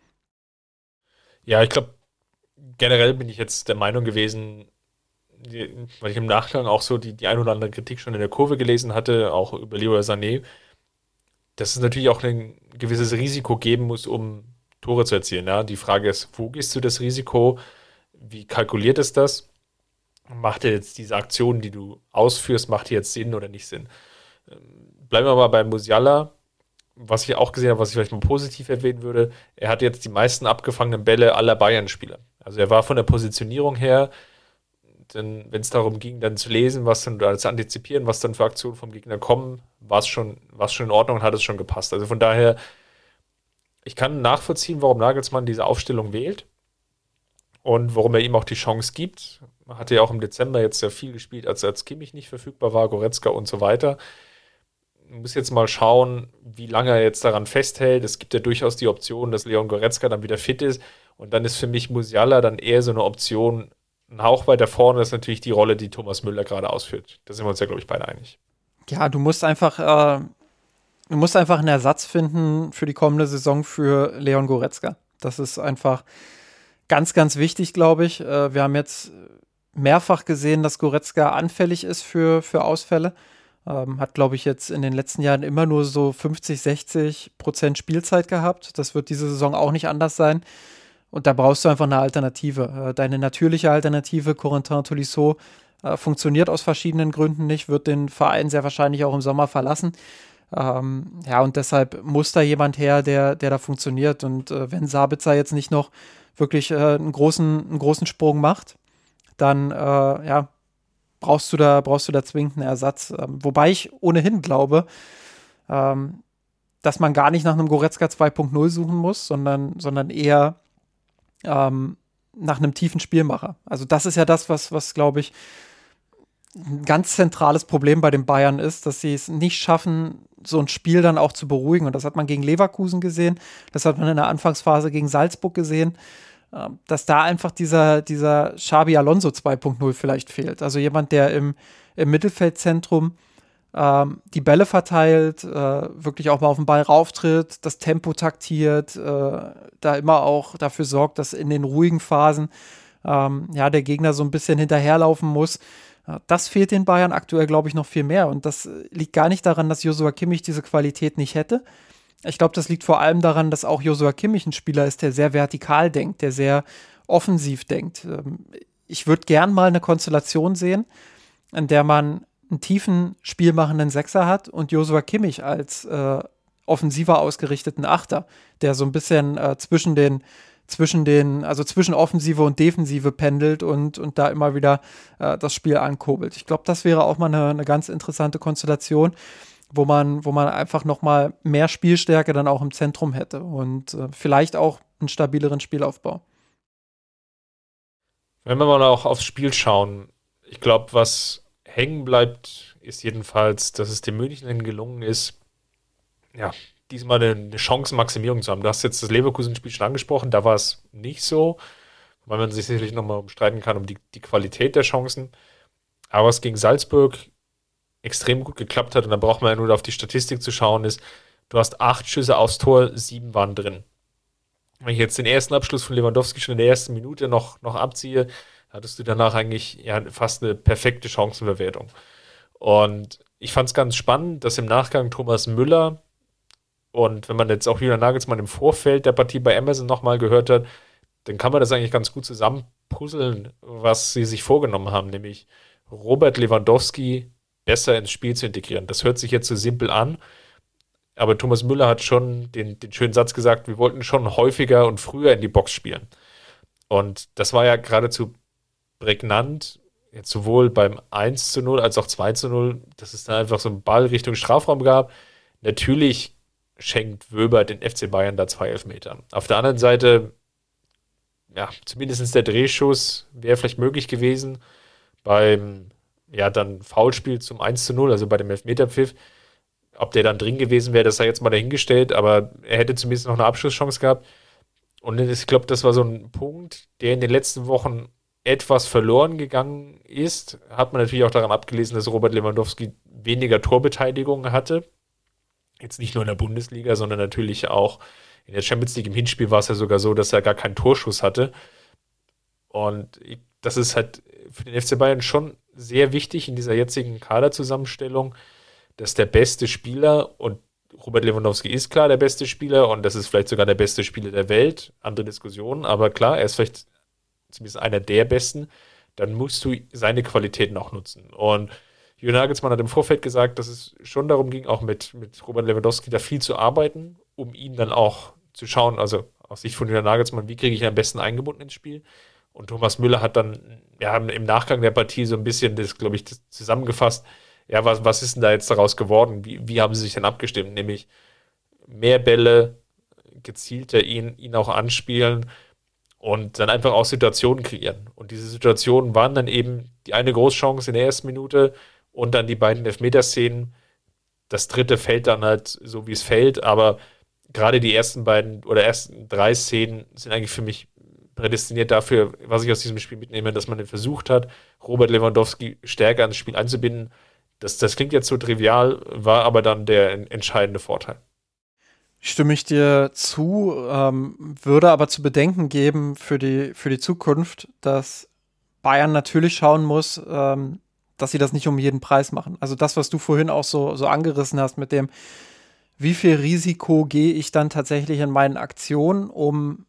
Ja, ich glaube, generell bin ich jetzt der Meinung gewesen, weil ich im Nachgang auch so die, die ein oder andere Kritik schon in der Kurve gelesen hatte, auch über Leroy Sané, dass es natürlich auch ein gewisses Risiko geben muss, um Tore zu erzielen. Ja? Die Frage ist, wo gehst du das Risiko? Wie kalkuliert es das? Macht jetzt diese Aktion, die du ausführst, macht die jetzt Sinn oder nicht Sinn? Ähm, bleiben wir mal bei Musiala. Was ich auch gesehen habe, was ich vielleicht mal positiv erwähnen würde, er hat jetzt die meisten abgefangenen Bälle aller Bayern-Spieler. Also er war von der Positionierung her denn wenn es darum ging, dann zu lesen, was dann oder zu antizipieren, was dann für Aktionen vom Gegner kommen, war es schon, schon in Ordnung und hat es schon gepasst. Also von daher, ich kann nachvollziehen, warum Nagelsmann diese Aufstellung wählt. und warum er ihm auch die Chance gibt. Man hatte ja auch im Dezember jetzt sehr viel gespielt, als, als Kimmich nicht verfügbar war, Goretzka und so weiter. Man muss jetzt mal schauen, wie lange er jetzt daran festhält. Es gibt ja durchaus die Option, dass Leon Goretzka dann wieder fit ist. Und dann ist für mich Musiala dann eher so eine Option, ein Hauch weiter vorne ist natürlich die Rolle, die Thomas Müller gerade ausführt. Da sind wir uns ja, glaube ich, beide einig. Ja, du musst einfach, äh, du musst einfach einen Ersatz finden für die kommende Saison für Leon Goretzka. Das ist einfach ganz, ganz wichtig, glaube ich. Äh, wir haben jetzt mehrfach gesehen, dass Goretzka anfällig ist für, für Ausfälle. Ähm, hat, glaube ich, jetzt in den letzten Jahren immer nur so 50, 60 Prozent Spielzeit gehabt. Das wird diese Saison auch nicht anders sein. Und da brauchst du einfach eine Alternative. Äh, deine natürliche Alternative, Corentin Tolisso, äh, funktioniert aus verschiedenen Gründen nicht, wird den Verein sehr wahrscheinlich auch im Sommer verlassen. Ähm, ja, und deshalb muss da jemand her, der, der da funktioniert. Und äh, wenn Sabitzer jetzt nicht noch wirklich äh, einen, großen, einen großen Sprung macht, dann äh, ja, brauchst du da, brauchst du da zwingend einen Ersatz. Ähm, wobei ich ohnehin glaube, ähm, dass man gar nicht nach einem Goretzka 2.0 suchen muss, sondern, sondern eher ähm, nach einem tiefen Spielmacher. Also das ist ja das, was, was glaube ich, ein ganz zentrales Problem bei den Bayern ist, dass sie es nicht schaffen, so ein Spiel dann auch zu beruhigen. Und das hat man gegen Leverkusen gesehen, das hat man in der Anfangsphase gegen Salzburg gesehen, ähm, dass da einfach dieser, dieser Xabi Alonso 2.0 vielleicht fehlt. Also jemand, der im, im Mittelfeldzentrum ähm, die Bälle verteilt, äh, wirklich auch mal auf den Ball rauftritt, das Tempo taktiert, äh, da immer auch dafür sorgt, dass in den ruhigen Phasen ähm, ja, der Gegner so ein bisschen hinterherlaufen muss. Das fehlt den Bayern aktuell, glaube ich, noch viel mehr. Und das liegt gar nicht daran, dass Josua Kimmich diese Qualität nicht hätte. Ich glaube, das liegt vor allem daran, dass auch Josua Kimmich ein Spieler ist, der sehr vertikal denkt, der sehr offensiv denkt. Ähm, ich würde gern mal eine Konstellation sehen, in der man einen tiefen, spielmachenden Sechser hat und Josua Kimmich als äh, offensiver ausgerichteten Achter, der so ein bisschen äh, zwischen den zwischen den, also zwischen Offensive und Defensive pendelt und, und da immer wieder äh, das Spiel ankurbelt. Ich glaube, das wäre auch mal eine, eine ganz interessante Konstellation, wo man, wo man einfach nochmal mehr Spielstärke dann auch im Zentrum hätte und äh, vielleicht auch einen stabileren Spielaufbau. Wenn wir mal auch aufs Spiel schauen, ich glaube, was hängen bleibt, ist jedenfalls, dass es dem München gelungen ist, ja, diesmal eine, eine Chancenmaximierung zu haben. Du hast jetzt das Leverkusen-Spiel schon angesprochen, da war es nicht so, weil man sich sicherlich nochmal umstreiten kann um die, die Qualität der Chancen. Aber was gegen Salzburg extrem gut geklappt hat, und da braucht man ja nur auf die Statistik zu schauen, ist, du hast acht Schüsse aufs Tor, sieben waren drin. Wenn ich jetzt den ersten Abschluss von Lewandowski schon in der ersten Minute noch, noch abziehe, hattest du danach eigentlich ja, fast eine perfekte Chancenverwertung. Und ich fand es ganz spannend, dass im Nachgang Thomas Müller und wenn man jetzt auch Julian Nagelsmann im Vorfeld der Partie bei Amazon nochmal gehört hat, dann kann man das eigentlich ganz gut zusammenpuzzeln, was sie sich vorgenommen haben, nämlich Robert Lewandowski besser ins Spiel zu integrieren. Das hört sich jetzt so simpel an, aber Thomas Müller hat schon den, den schönen Satz gesagt, wir wollten schon häufiger und früher in die Box spielen. Und das war ja geradezu prägnant, jetzt sowohl beim 1 zu 0 als auch 2 zu 0, dass es da einfach so einen Ball Richtung Strafraum gab. Natürlich schenkt Wöber den FC Bayern da zwei Elfmeter. Auf der anderen Seite, ja, zumindest der Drehschuss wäre vielleicht möglich gewesen beim, ja, dann Foulspiel zum 1 zu 0, also bei dem Elfmeterpfiff. Ob der dann drin gewesen wäre, das sei jetzt mal dahingestellt, aber er hätte zumindest noch eine Abschlusschance gehabt. Und ich glaube, das war so ein Punkt, der in den letzten Wochen etwas verloren gegangen ist. Hat man natürlich auch daran abgelesen, dass Robert Lewandowski weniger Torbeteiligung hatte Jetzt nicht nur in der Bundesliga, sondern natürlich auch in der Champions League im Hinspiel war es ja sogar so, dass er gar keinen Torschuss hatte. Und das ist halt für den FC Bayern schon sehr wichtig in dieser jetzigen Kaderzusammenstellung, dass der beste Spieler und Robert Lewandowski ist klar der beste Spieler und das ist vielleicht sogar der beste Spieler der Welt, andere Diskussionen, aber klar, er ist vielleicht zumindest einer der besten, dann musst du seine Qualitäten auch nutzen. Und Jürgen Nagelsmann hat im Vorfeld gesagt, dass es schon darum ging, auch mit, mit Robert Lewandowski da viel zu arbeiten, um ihn dann auch zu schauen, also aus Sicht von Jürgen Nagelsmann, wie kriege ich ihn am besten eingebunden ins Spiel. Und Thomas Müller hat dann, wir haben im Nachgang der Partie so ein bisschen das, glaube ich, das zusammengefasst, ja, was, was ist denn da jetzt daraus geworden? Wie, wie haben sie sich denn abgestimmt? Nämlich mehr Bälle, gezielter ihn, ihn auch anspielen und dann einfach auch Situationen kreieren. Und diese Situationen waren dann eben die eine Großchance in der ersten Minute und dann die beiden Elfmeterszenen. Das dritte fällt dann halt so, wie es fällt, aber gerade die ersten beiden oder ersten drei Szenen sind eigentlich für mich prädestiniert dafür, was ich aus diesem Spiel mitnehme, dass man versucht hat, Robert Lewandowski stärker ans Spiel einzubinden. Das, das klingt jetzt so trivial, war aber dann der entscheidende Vorteil. Stimme ich dir zu, ähm, würde aber zu bedenken geben für die, für die Zukunft, dass Bayern natürlich schauen muss, ähm, dass sie das nicht um jeden Preis machen. Also das, was du vorhin auch so, so angerissen hast mit dem, wie viel Risiko gehe ich dann tatsächlich in meinen Aktionen, um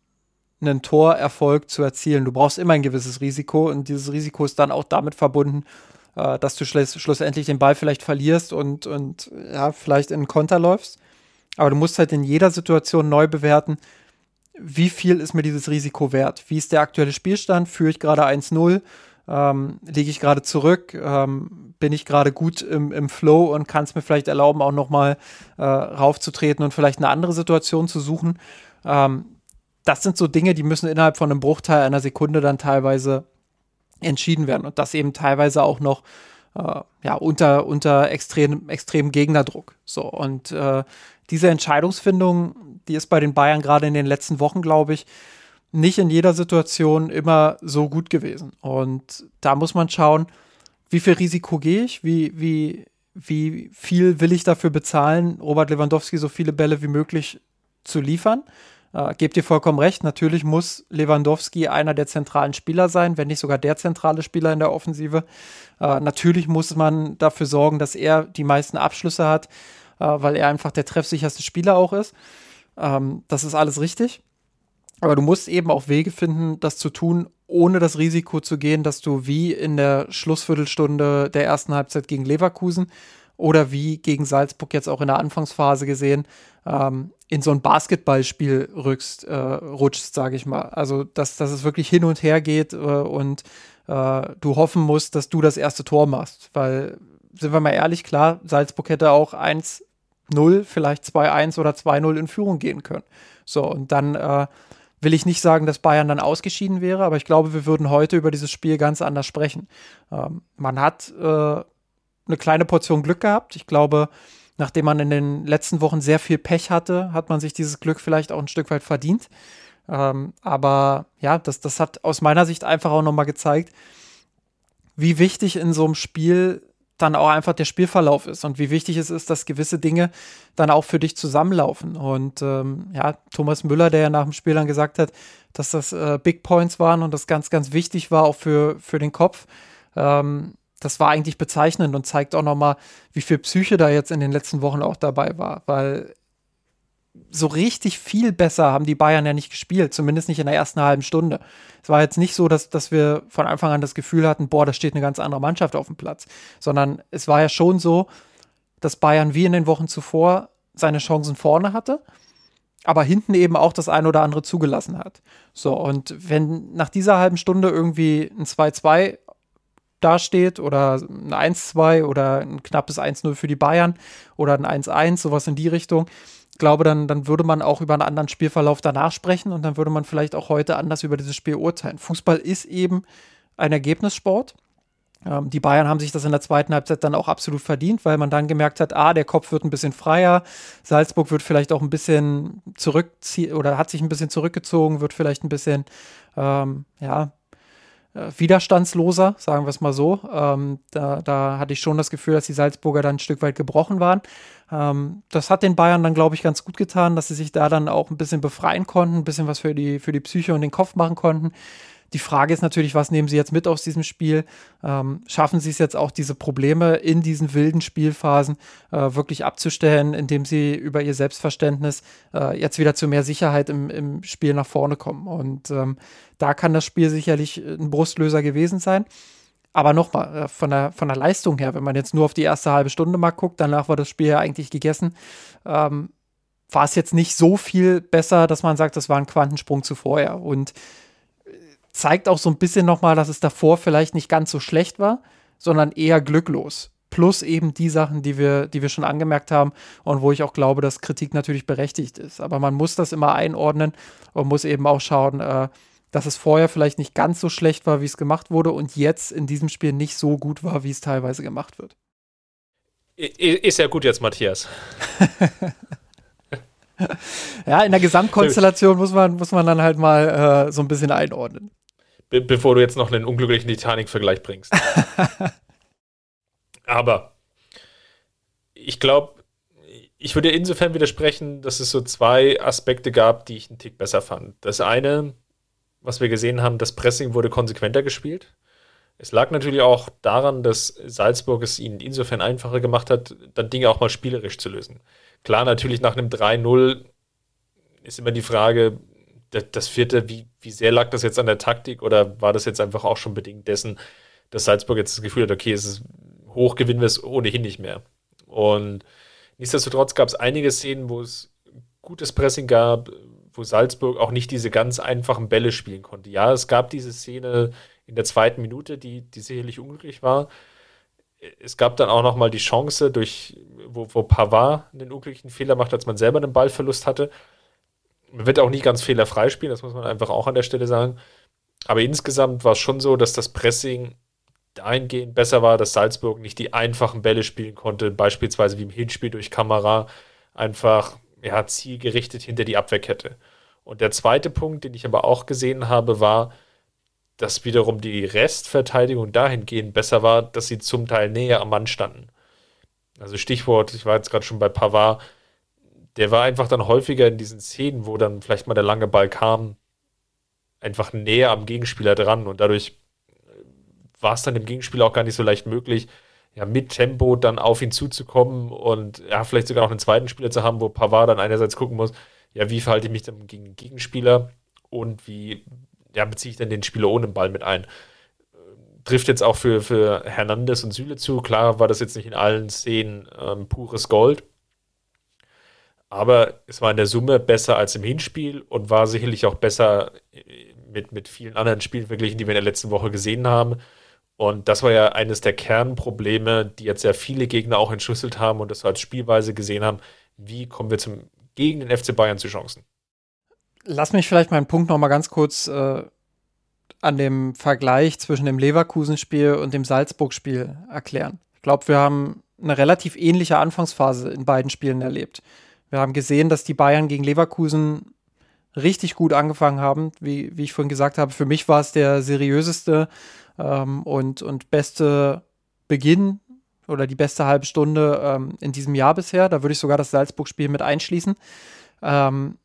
einen Torerfolg zu erzielen. Du brauchst immer ein gewisses Risiko und dieses Risiko ist dann auch damit verbunden, äh, dass du schluss, schlussendlich den Ball vielleicht verlierst und, und ja, vielleicht in einen Konter läufst. Aber du musst halt in jeder Situation neu bewerten, wie viel ist mir dieses Risiko wert? Wie ist der aktuelle Spielstand? Führe ich gerade 1-0? Ähm, liege ich gerade zurück? Ähm, bin ich gerade gut im, im Flow und kann es mir vielleicht erlauben, auch nochmal äh, raufzutreten und vielleicht eine andere Situation zu suchen? Ähm, das sind so Dinge, die müssen innerhalb von einem Bruchteil einer Sekunde dann teilweise entschieden werden und das eben teilweise auch noch äh, ja, unter, unter extrem, extremem Gegnerdruck. So, und äh, diese Entscheidungsfindung, die ist bei den Bayern gerade in den letzten Wochen, glaube ich, nicht in jeder Situation immer so gut gewesen. Und da muss man schauen, wie viel Risiko gehe ich, wie, wie, wie viel will ich dafür bezahlen, Robert Lewandowski so viele Bälle wie möglich zu liefern. Äh, gebt ihr vollkommen recht, natürlich muss Lewandowski einer der zentralen Spieler sein, wenn nicht sogar der zentrale Spieler in der Offensive. Äh, natürlich muss man dafür sorgen, dass er die meisten Abschlüsse hat äh, weil er einfach der treffsicherste Spieler auch ist. Ähm, das ist alles richtig. Aber du musst eben auch Wege finden, das zu tun, ohne das Risiko zu gehen, dass du wie in der Schlussviertelstunde der ersten Halbzeit gegen Leverkusen oder wie gegen Salzburg jetzt auch in der Anfangsphase gesehen, ähm, in so ein Basketballspiel rückst, äh, rutschst, sage ich mal. Also, dass, dass es wirklich hin und her geht äh, und äh, du hoffen musst, dass du das erste Tor machst. Weil, sind wir mal ehrlich, klar, Salzburg hätte auch 1 0, vielleicht 2-1 oder 2-0 in Führung gehen können. So, und dann äh, will ich nicht sagen, dass Bayern dann ausgeschieden wäre, aber ich glaube, wir würden heute über dieses Spiel ganz anders sprechen. Ähm, man hat äh, eine kleine Portion Glück gehabt. Ich glaube, nachdem man in den letzten Wochen sehr viel Pech hatte, hat man sich dieses Glück vielleicht auch ein Stück weit verdient. Ähm, aber ja, das, das hat aus meiner Sicht einfach auch nochmal gezeigt, wie wichtig in so einem Spiel dann auch einfach der Spielverlauf ist und wie wichtig es ist, dass gewisse Dinge dann auch für dich zusammenlaufen. Und ähm, ja, Thomas Müller, der ja nach dem Spiel dann gesagt hat, dass das äh, Big Points waren und das ganz, ganz wichtig war auch für, für den Kopf. Ähm, das war eigentlich bezeichnend und zeigt auch nochmal, wie viel Psyche da jetzt in den letzten Wochen auch dabei war, weil so richtig viel besser haben die Bayern ja nicht gespielt, zumindest nicht in der ersten halben Stunde. Es war jetzt nicht so, dass, dass wir von Anfang an das Gefühl hatten, boah, da steht eine ganz andere Mannschaft auf dem Platz, sondern es war ja schon so, dass Bayern wie in den Wochen zuvor seine Chancen vorne hatte, aber hinten eben auch das eine oder andere zugelassen hat. So, und wenn nach dieser halben Stunde irgendwie ein 2-2 dasteht oder ein 1-2 oder ein knappes 1-0 für die Bayern oder ein 1-1, sowas in die Richtung, glaube, dann, dann würde man auch über einen anderen Spielverlauf danach sprechen und dann würde man vielleicht auch heute anders über dieses Spiel urteilen. Fußball ist eben ein Ergebnissport. Ähm, die Bayern haben sich das in der zweiten Halbzeit dann auch absolut verdient, weil man dann gemerkt hat, ah, der Kopf wird ein bisschen freier, Salzburg wird vielleicht auch ein bisschen zurückziehen oder hat sich ein bisschen zurückgezogen, wird vielleicht ein bisschen, ähm, ja, widerstandsloser, sagen wir es mal so. Ähm, da, da, hatte ich schon das Gefühl, dass die Salzburger dann ein Stück weit gebrochen waren. Ähm, das hat den Bayern dann, glaube ich, ganz gut getan, dass sie sich da dann auch ein bisschen befreien konnten, ein bisschen was für die, für die Psyche und den Kopf machen konnten. Die Frage ist natürlich, was nehmen sie jetzt mit aus diesem Spiel? Ähm, schaffen sie es jetzt auch, diese Probleme in diesen wilden Spielphasen äh, wirklich abzustellen, indem sie über ihr Selbstverständnis äh, jetzt wieder zu mehr Sicherheit im, im Spiel nach vorne kommen? Und ähm, da kann das Spiel sicherlich ein Brustlöser gewesen sein. Aber nochmal, äh, von der, von der Leistung her, wenn man jetzt nur auf die erste halbe Stunde mal guckt, danach war das Spiel ja eigentlich gegessen, ähm, war es jetzt nicht so viel besser, dass man sagt, das war ein Quantensprung zu vorher. Und zeigt auch so ein bisschen nochmal, dass es davor vielleicht nicht ganz so schlecht war, sondern eher glücklos. Plus eben die Sachen, die wir, die wir schon angemerkt haben und wo ich auch glaube, dass Kritik natürlich berechtigt ist. Aber man muss das immer einordnen und muss eben auch schauen, äh, dass es vorher vielleicht nicht ganz so schlecht war, wie es gemacht wurde und jetzt in diesem Spiel nicht so gut war, wie es teilweise gemacht wird. Ist ja gut jetzt, Matthias. ja, in der Gesamtkonstellation muss man, muss man dann halt mal äh, so ein bisschen einordnen. Be bevor du jetzt noch einen unglücklichen Titanic-Vergleich bringst. Aber ich glaube, ich würde insofern widersprechen, dass es so zwei Aspekte gab, die ich einen Tick besser fand. Das eine, was wir gesehen haben, das Pressing wurde konsequenter gespielt. Es lag natürlich auch daran, dass Salzburg es ihnen insofern einfacher gemacht hat, dann Dinge auch mal spielerisch zu lösen. Klar, natürlich nach einem 3-0 ist immer die Frage, das vierte, wie, wie sehr lag das jetzt an der Taktik oder war das jetzt einfach auch schon bedingt dessen, dass Salzburg jetzt das Gefühl hat, okay, es ist hoch, gewinnen wir es ohnehin nicht mehr. Und nichtsdestotrotz gab es einige Szenen, wo es gutes Pressing gab, wo Salzburg auch nicht diese ganz einfachen Bälle spielen konnte. Ja, es gab diese Szene in der zweiten Minute, die, die sicherlich unglücklich war. Es gab dann auch noch mal die Chance, durch, wo, wo Pavard einen unglücklichen Fehler macht, als man selber einen Ballverlust hatte. Man wird auch nie ganz fehlerfrei spielen, das muss man einfach auch an der Stelle sagen. Aber insgesamt war es schon so, dass das Pressing dahingehend besser war, dass Salzburg nicht die einfachen Bälle spielen konnte, beispielsweise wie im Hinspiel durch Kamera, einfach ja, zielgerichtet hinter die Abwehrkette. Und der zweite Punkt, den ich aber auch gesehen habe, war, dass wiederum die Restverteidigung dahingehend besser war, dass sie zum Teil näher am Mann standen. Also Stichwort, ich war jetzt gerade schon bei Pavard, der war einfach dann häufiger in diesen Szenen, wo dann vielleicht mal der lange Ball kam, einfach näher am Gegenspieler dran und dadurch war es dann dem Gegenspieler auch gar nicht so leicht möglich, ja, mit Tempo dann auf ihn zuzukommen und ja, vielleicht sogar noch einen zweiten Spieler zu haben, wo Pavard dann einerseits gucken muss, ja, wie verhalte ich mich dann gegen den Gegenspieler und wie ja, beziehe ich denn den Spieler ohne Ball mit ein? Trifft jetzt auch für, für Hernandez und Süle zu. Klar war das jetzt nicht in allen Szenen ähm, pures Gold. Aber es war in der Summe besser als im Hinspiel und war sicherlich auch besser äh, mit, mit vielen anderen Spielen verglichen, die wir in der letzten Woche gesehen haben. Und das war ja eines der Kernprobleme, die jetzt sehr viele Gegner auch entschlüsselt haben und das als Spielweise gesehen haben. Wie kommen wir zum, gegen den FC Bayern zu Chancen? Lass mich vielleicht meinen Punkt noch mal ganz kurz äh, an dem Vergleich zwischen dem Leverkusen-Spiel und dem Salzburg-Spiel erklären. Ich glaube, wir haben eine relativ ähnliche Anfangsphase in beiden Spielen erlebt. Wir haben gesehen, dass die Bayern gegen Leverkusen richtig gut angefangen haben. Wie, wie ich vorhin gesagt habe, für mich war es der seriöseste ähm, und, und beste Beginn oder die beste halbe Stunde ähm, in diesem Jahr bisher. Da würde ich sogar das Salzburg-Spiel mit einschließen, ähm,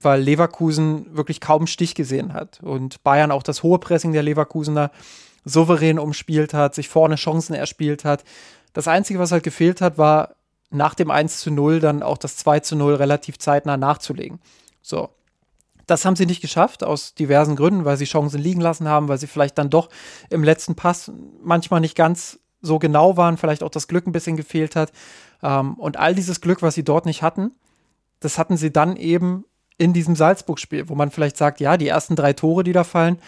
weil Leverkusen wirklich kaum Stich gesehen hat und Bayern auch das hohe Pressing der Leverkusener souverän umspielt hat, sich vorne Chancen erspielt hat. Das Einzige, was halt gefehlt hat, war nach dem 1 zu 0 dann auch das 2 zu 0 relativ zeitnah nachzulegen. So. Das haben sie nicht geschafft, aus diversen Gründen, weil sie Chancen liegen lassen haben, weil sie vielleicht dann doch im letzten Pass manchmal nicht ganz so genau waren, vielleicht auch das Glück ein bisschen gefehlt hat. Ähm, und all dieses Glück, was sie dort nicht hatten, das hatten sie dann eben in diesem Salzburg-Spiel, wo man vielleicht sagt, ja, die ersten drei Tore, die da fallen,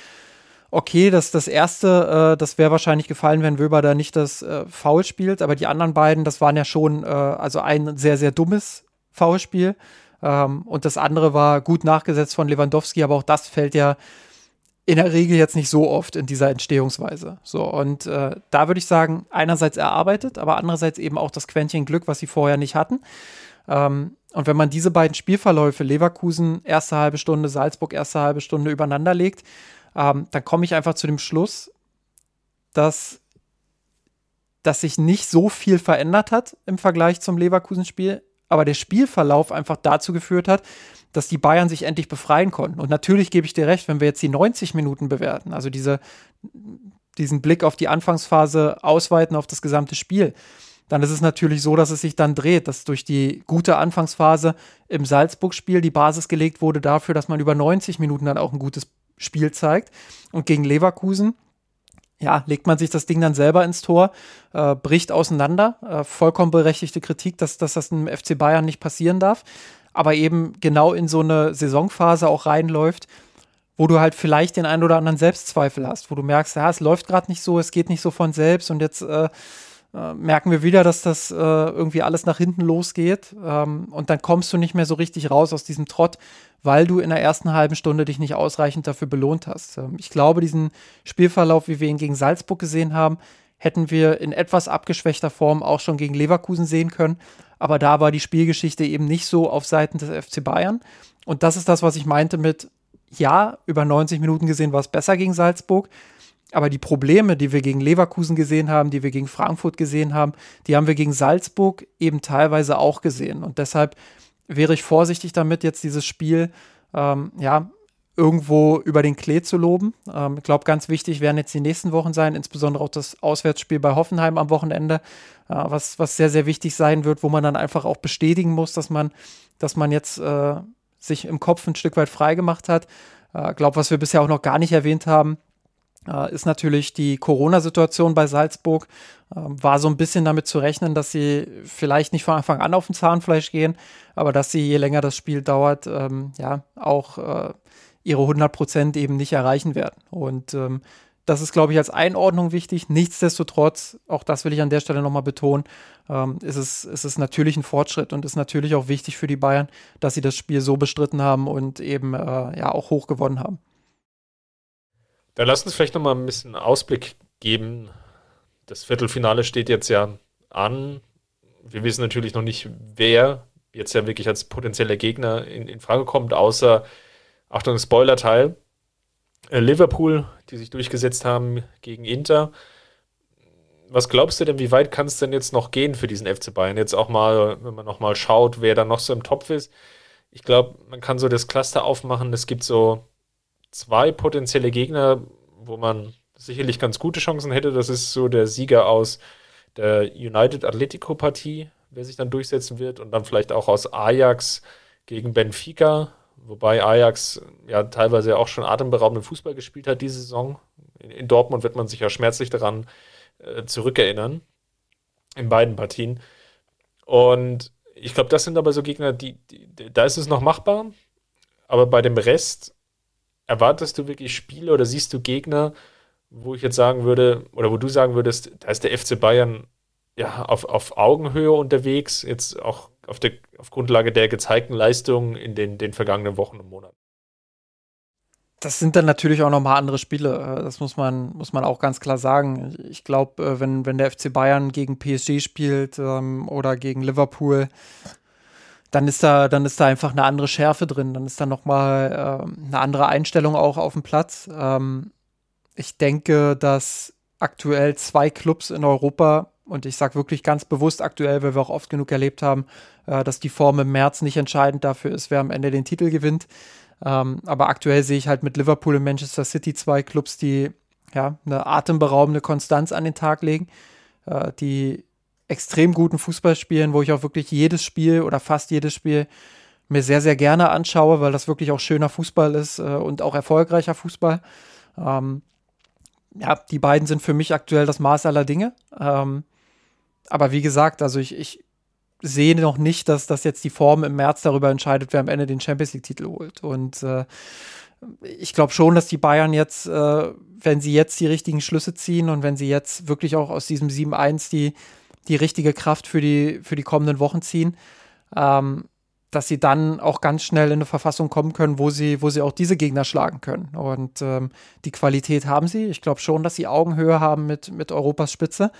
okay, das, das erste, äh, das wäre wahrscheinlich gefallen, wenn Wöber da nicht das äh, Foul spielt, aber die anderen beiden, das waren ja schon, äh, also ein sehr, sehr dummes Foulspiel. Ähm, und das andere war gut nachgesetzt von Lewandowski, aber auch das fällt ja in der Regel jetzt nicht so oft in dieser Entstehungsweise. So, und äh, da würde ich sagen, einerseits erarbeitet, aber andererseits eben auch das Quäntchen Glück, was sie vorher nicht hatten. Ähm, und wenn man diese beiden Spielverläufe, Leverkusen erste halbe Stunde, Salzburg erste halbe Stunde übereinander legt, ähm, dann komme ich einfach zu dem Schluss, dass, dass sich nicht so viel verändert hat im Vergleich zum Leverkusen-Spiel aber der Spielverlauf einfach dazu geführt hat, dass die Bayern sich endlich befreien konnten. Und natürlich gebe ich dir recht, wenn wir jetzt die 90 Minuten bewerten, also diese, diesen Blick auf die Anfangsphase ausweiten auf das gesamte Spiel, dann ist es natürlich so, dass es sich dann dreht, dass durch die gute Anfangsphase im Salzburg-Spiel die Basis gelegt wurde dafür, dass man über 90 Minuten dann auch ein gutes Spiel zeigt. Und gegen Leverkusen ja, legt man sich das Ding dann selber ins Tor, äh, bricht auseinander. Äh, vollkommen berechtigte Kritik, dass, dass das im FC Bayern nicht passieren darf. Aber eben genau in so eine Saisonphase auch reinläuft, wo du halt vielleicht den einen oder anderen Selbstzweifel hast, wo du merkst, ja, es läuft gerade nicht so, es geht nicht so von selbst und jetzt äh, äh, merken wir wieder, dass das äh, irgendwie alles nach hinten losgeht. Ähm, und dann kommst du nicht mehr so richtig raus aus diesem Trott, weil du in der ersten halben Stunde dich nicht ausreichend dafür belohnt hast. Ähm, ich glaube, diesen Spielverlauf, wie wir ihn gegen Salzburg gesehen haben, hätten wir in etwas abgeschwächter Form auch schon gegen Leverkusen sehen können. Aber da war die Spielgeschichte eben nicht so auf Seiten des FC Bayern. Und das ist das, was ich meinte mit, ja, über 90 Minuten gesehen war es besser gegen Salzburg. Aber die Probleme, die wir gegen Leverkusen gesehen haben, die wir gegen Frankfurt gesehen haben, die haben wir gegen Salzburg eben teilweise auch gesehen. Und deshalb wäre ich vorsichtig damit, jetzt dieses Spiel ähm, ja, irgendwo über den Klee zu loben. Ähm, ich glaube, ganz wichtig werden jetzt die nächsten Wochen sein, insbesondere auch das Auswärtsspiel bei Hoffenheim am Wochenende, äh, was, was sehr, sehr wichtig sein wird, wo man dann einfach auch bestätigen muss, dass man, dass man jetzt äh, sich im Kopf ein Stück weit freigemacht hat. Ich äh, glaube, was wir bisher auch noch gar nicht erwähnt haben, ist natürlich die Corona-Situation bei Salzburg. Äh, war so ein bisschen damit zu rechnen, dass sie vielleicht nicht von Anfang an auf den Zahnfleisch gehen, aber dass sie, je länger das Spiel dauert, ähm, ja, auch äh, ihre 100 Prozent eben nicht erreichen werden. Und ähm, das ist, glaube ich, als Einordnung wichtig. Nichtsdestotrotz, auch das will ich an der Stelle nochmal betonen, ähm, ist, es, ist es natürlich ein Fortschritt und ist natürlich auch wichtig für die Bayern, dass sie das Spiel so bestritten haben und eben äh, ja auch hoch gewonnen haben. Dann lass uns vielleicht nochmal ein bisschen Ausblick geben. Das Viertelfinale steht jetzt ja an. Wir wissen natürlich noch nicht, wer jetzt ja wirklich als potenzieller Gegner in, in Frage kommt, außer, Achtung, Spoiler-Teil, äh, Liverpool, die sich durchgesetzt haben gegen Inter. Was glaubst du denn, wie weit kann es denn jetzt noch gehen für diesen FC Bayern? Jetzt auch mal, wenn man nochmal schaut, wer da noch so im Topf ist. Ich glaube, man kann so das Cluster aufmachen. Es gibt so zwei potenzielle Gegner, wo man sicherlich ganz gute Chancen hätte. Das ist so der Sieger aus der United Atletico Partie, wer sich dann durchsetzen wird, und dann vielleicht auch aus Ajax gegen Benfica, wobei Ajax ja teilweise auch schon atemberaubenden Fußball gespielt hat diese Saison. In, in Dortmund wird man sich ja schmerzlich daran äh, zurückerinnern, in beiden Partien. Und ich glaube, das sind aber so Gegner, die, die, da ist es noch machbar, aber bei dem Rest erwartest du wirklich Spiele oder siehst du Gegner, wo ich jetzt sagen würde, oder wo du sagen würdest, da ist der FC Bayern ja auf, auf Augenhöhe unterwegs, jetzt auch auf, der, auf Grundlage der gezeigten Leistungen in den, den vergangenen Wochen und Monaten? Das sind dann natürlich auch nochmal andere Spiele. Das muss man, muss man auch ganz klar sagen. Ich glaube, äh, wenn, wenn der FC Bayern gegen PSG spielt ähm, oder gegen Liverpool, dann ist da, dann ist da einfach eine andere Schärfe drin. Dann ist da nochmal äh, eine andere Einstellung auch auf dem Platz. Ähm, ich denke, dass aktuell zwei Clubs in Europa, und ich sage wirklich ganz bewusst aktuell, weil wir auch oft genug erlebt haben, äh, dass die Form im März nicht entscheidend dafür ist, wer am Ende den Titel gewinnt. Ähm, aber aktuell sehe ich halt mit Liverpool und Manchester City zwei Clubs, die ja eine atemberaubende Konstanz an den Tag legen, äh, die extrem guten Fußball spielen, wo ich auch wirklich jedes Spiel oder fast jedes Spiel mir sehr, sehr gerne anschaue, weil das wirklich auch schöner Fußball ist äh, und auch erfolgreicher Fußball. Ähm, ja, die beiden sind für mich aktuell das Maß aller Dinge. Ähm, aber wie gesagt, also ich, ich sehe noch nicht, dass das jetzt die Form im März darüber entscheidet, wer am Ende den Champions League-Titel holt. Und äh, ich glaube schon, dass die Bayern jetzt, äh, wenn sie jetzt die richtigen Schlüsse ziehen und wenn sie jetzt wirklich auch aus diesem 7-1 die die richtige Kraft für die, für die kommenden Wochen ziehen, ähm, dass sie dann auch ganz schnell in eine Verfassung kommen können, wo sie, wo sie auch diese Gegner schlagen können. Und ähm, die Qualität haben sie. Ich glaube schon, dass sie Augenhöhe haben mit, mit Europas Spitze.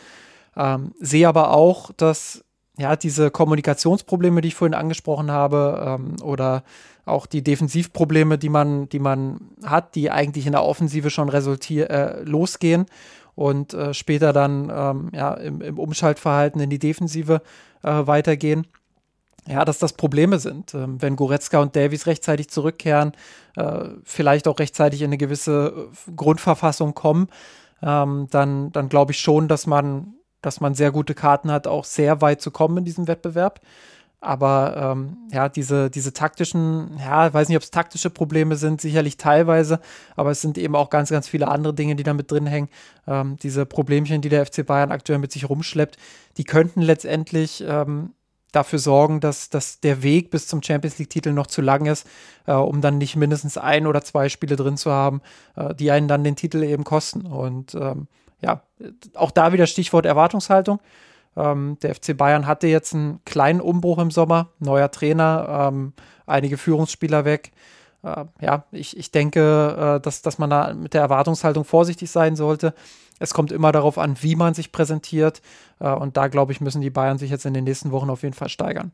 Ähm, sehe aber auch, dass ja, diese Kommunikationsprobleme, die ich vorhin angesprochen habe, ähm, oder auch die Defensivprobleme, die man, die man hat, die eigentlich in der Offensive schon resultier äh, losgehen und äh, später dann ähm, ja, im, im, Umschaltverhalten in die Defensive äh, weitergehen. Ja, dass das Probleme sind. Ähm, wenn Goretzka und Davies rechtzeitig zurückkehren, äh, vielleicht auch rechtzeitig in eine gewisse äh, Grundverfassung kommen, ähm, dann, dann glaube ich schon, dass man, dass man sehr gute Karten hat, auch sehr weit zu kommen in diesem Wettbewerb. Aber ähm, ja, diese, diese taktischen, ja, weiß nicht, ob es taktische Probleme sind, sicherlich teilweise, aber es sind eben auch ganz, ganz viele andere Dinge, die da mit drin hängen. Ähm, diese Problemchen, die der FC Bayern aktuell mit sich rumschleppt, die könnten letztendlich ähm, dafür sorgen, dass, dass der Weg bis zum Champions League-Titel noch zu lang ist, äh, um dann nicht mindestens ein oder zwei Spiele drin zu haben, äh, die einen dann den Titel eben kosten. Und ähm, ja, auch da wieder Stichwort Erwartungshaltung. Ähm, der FC Bayern hatte jetzt einen kleinen Umbruch im Sommer, neuer Trainer, ähm, einige Führungsspieler weg. Äh, ja, ich, ich denke, äh, dass, dass man da mit der Erwartungshaltung vorsichtig sein sollte. Es kommt immer darauf an, wie man sich präsentiert. Äh, und da, glaube ich, müssen die Bayern sich jetzt in den nächsten Wochen auf jeden Fall steigern.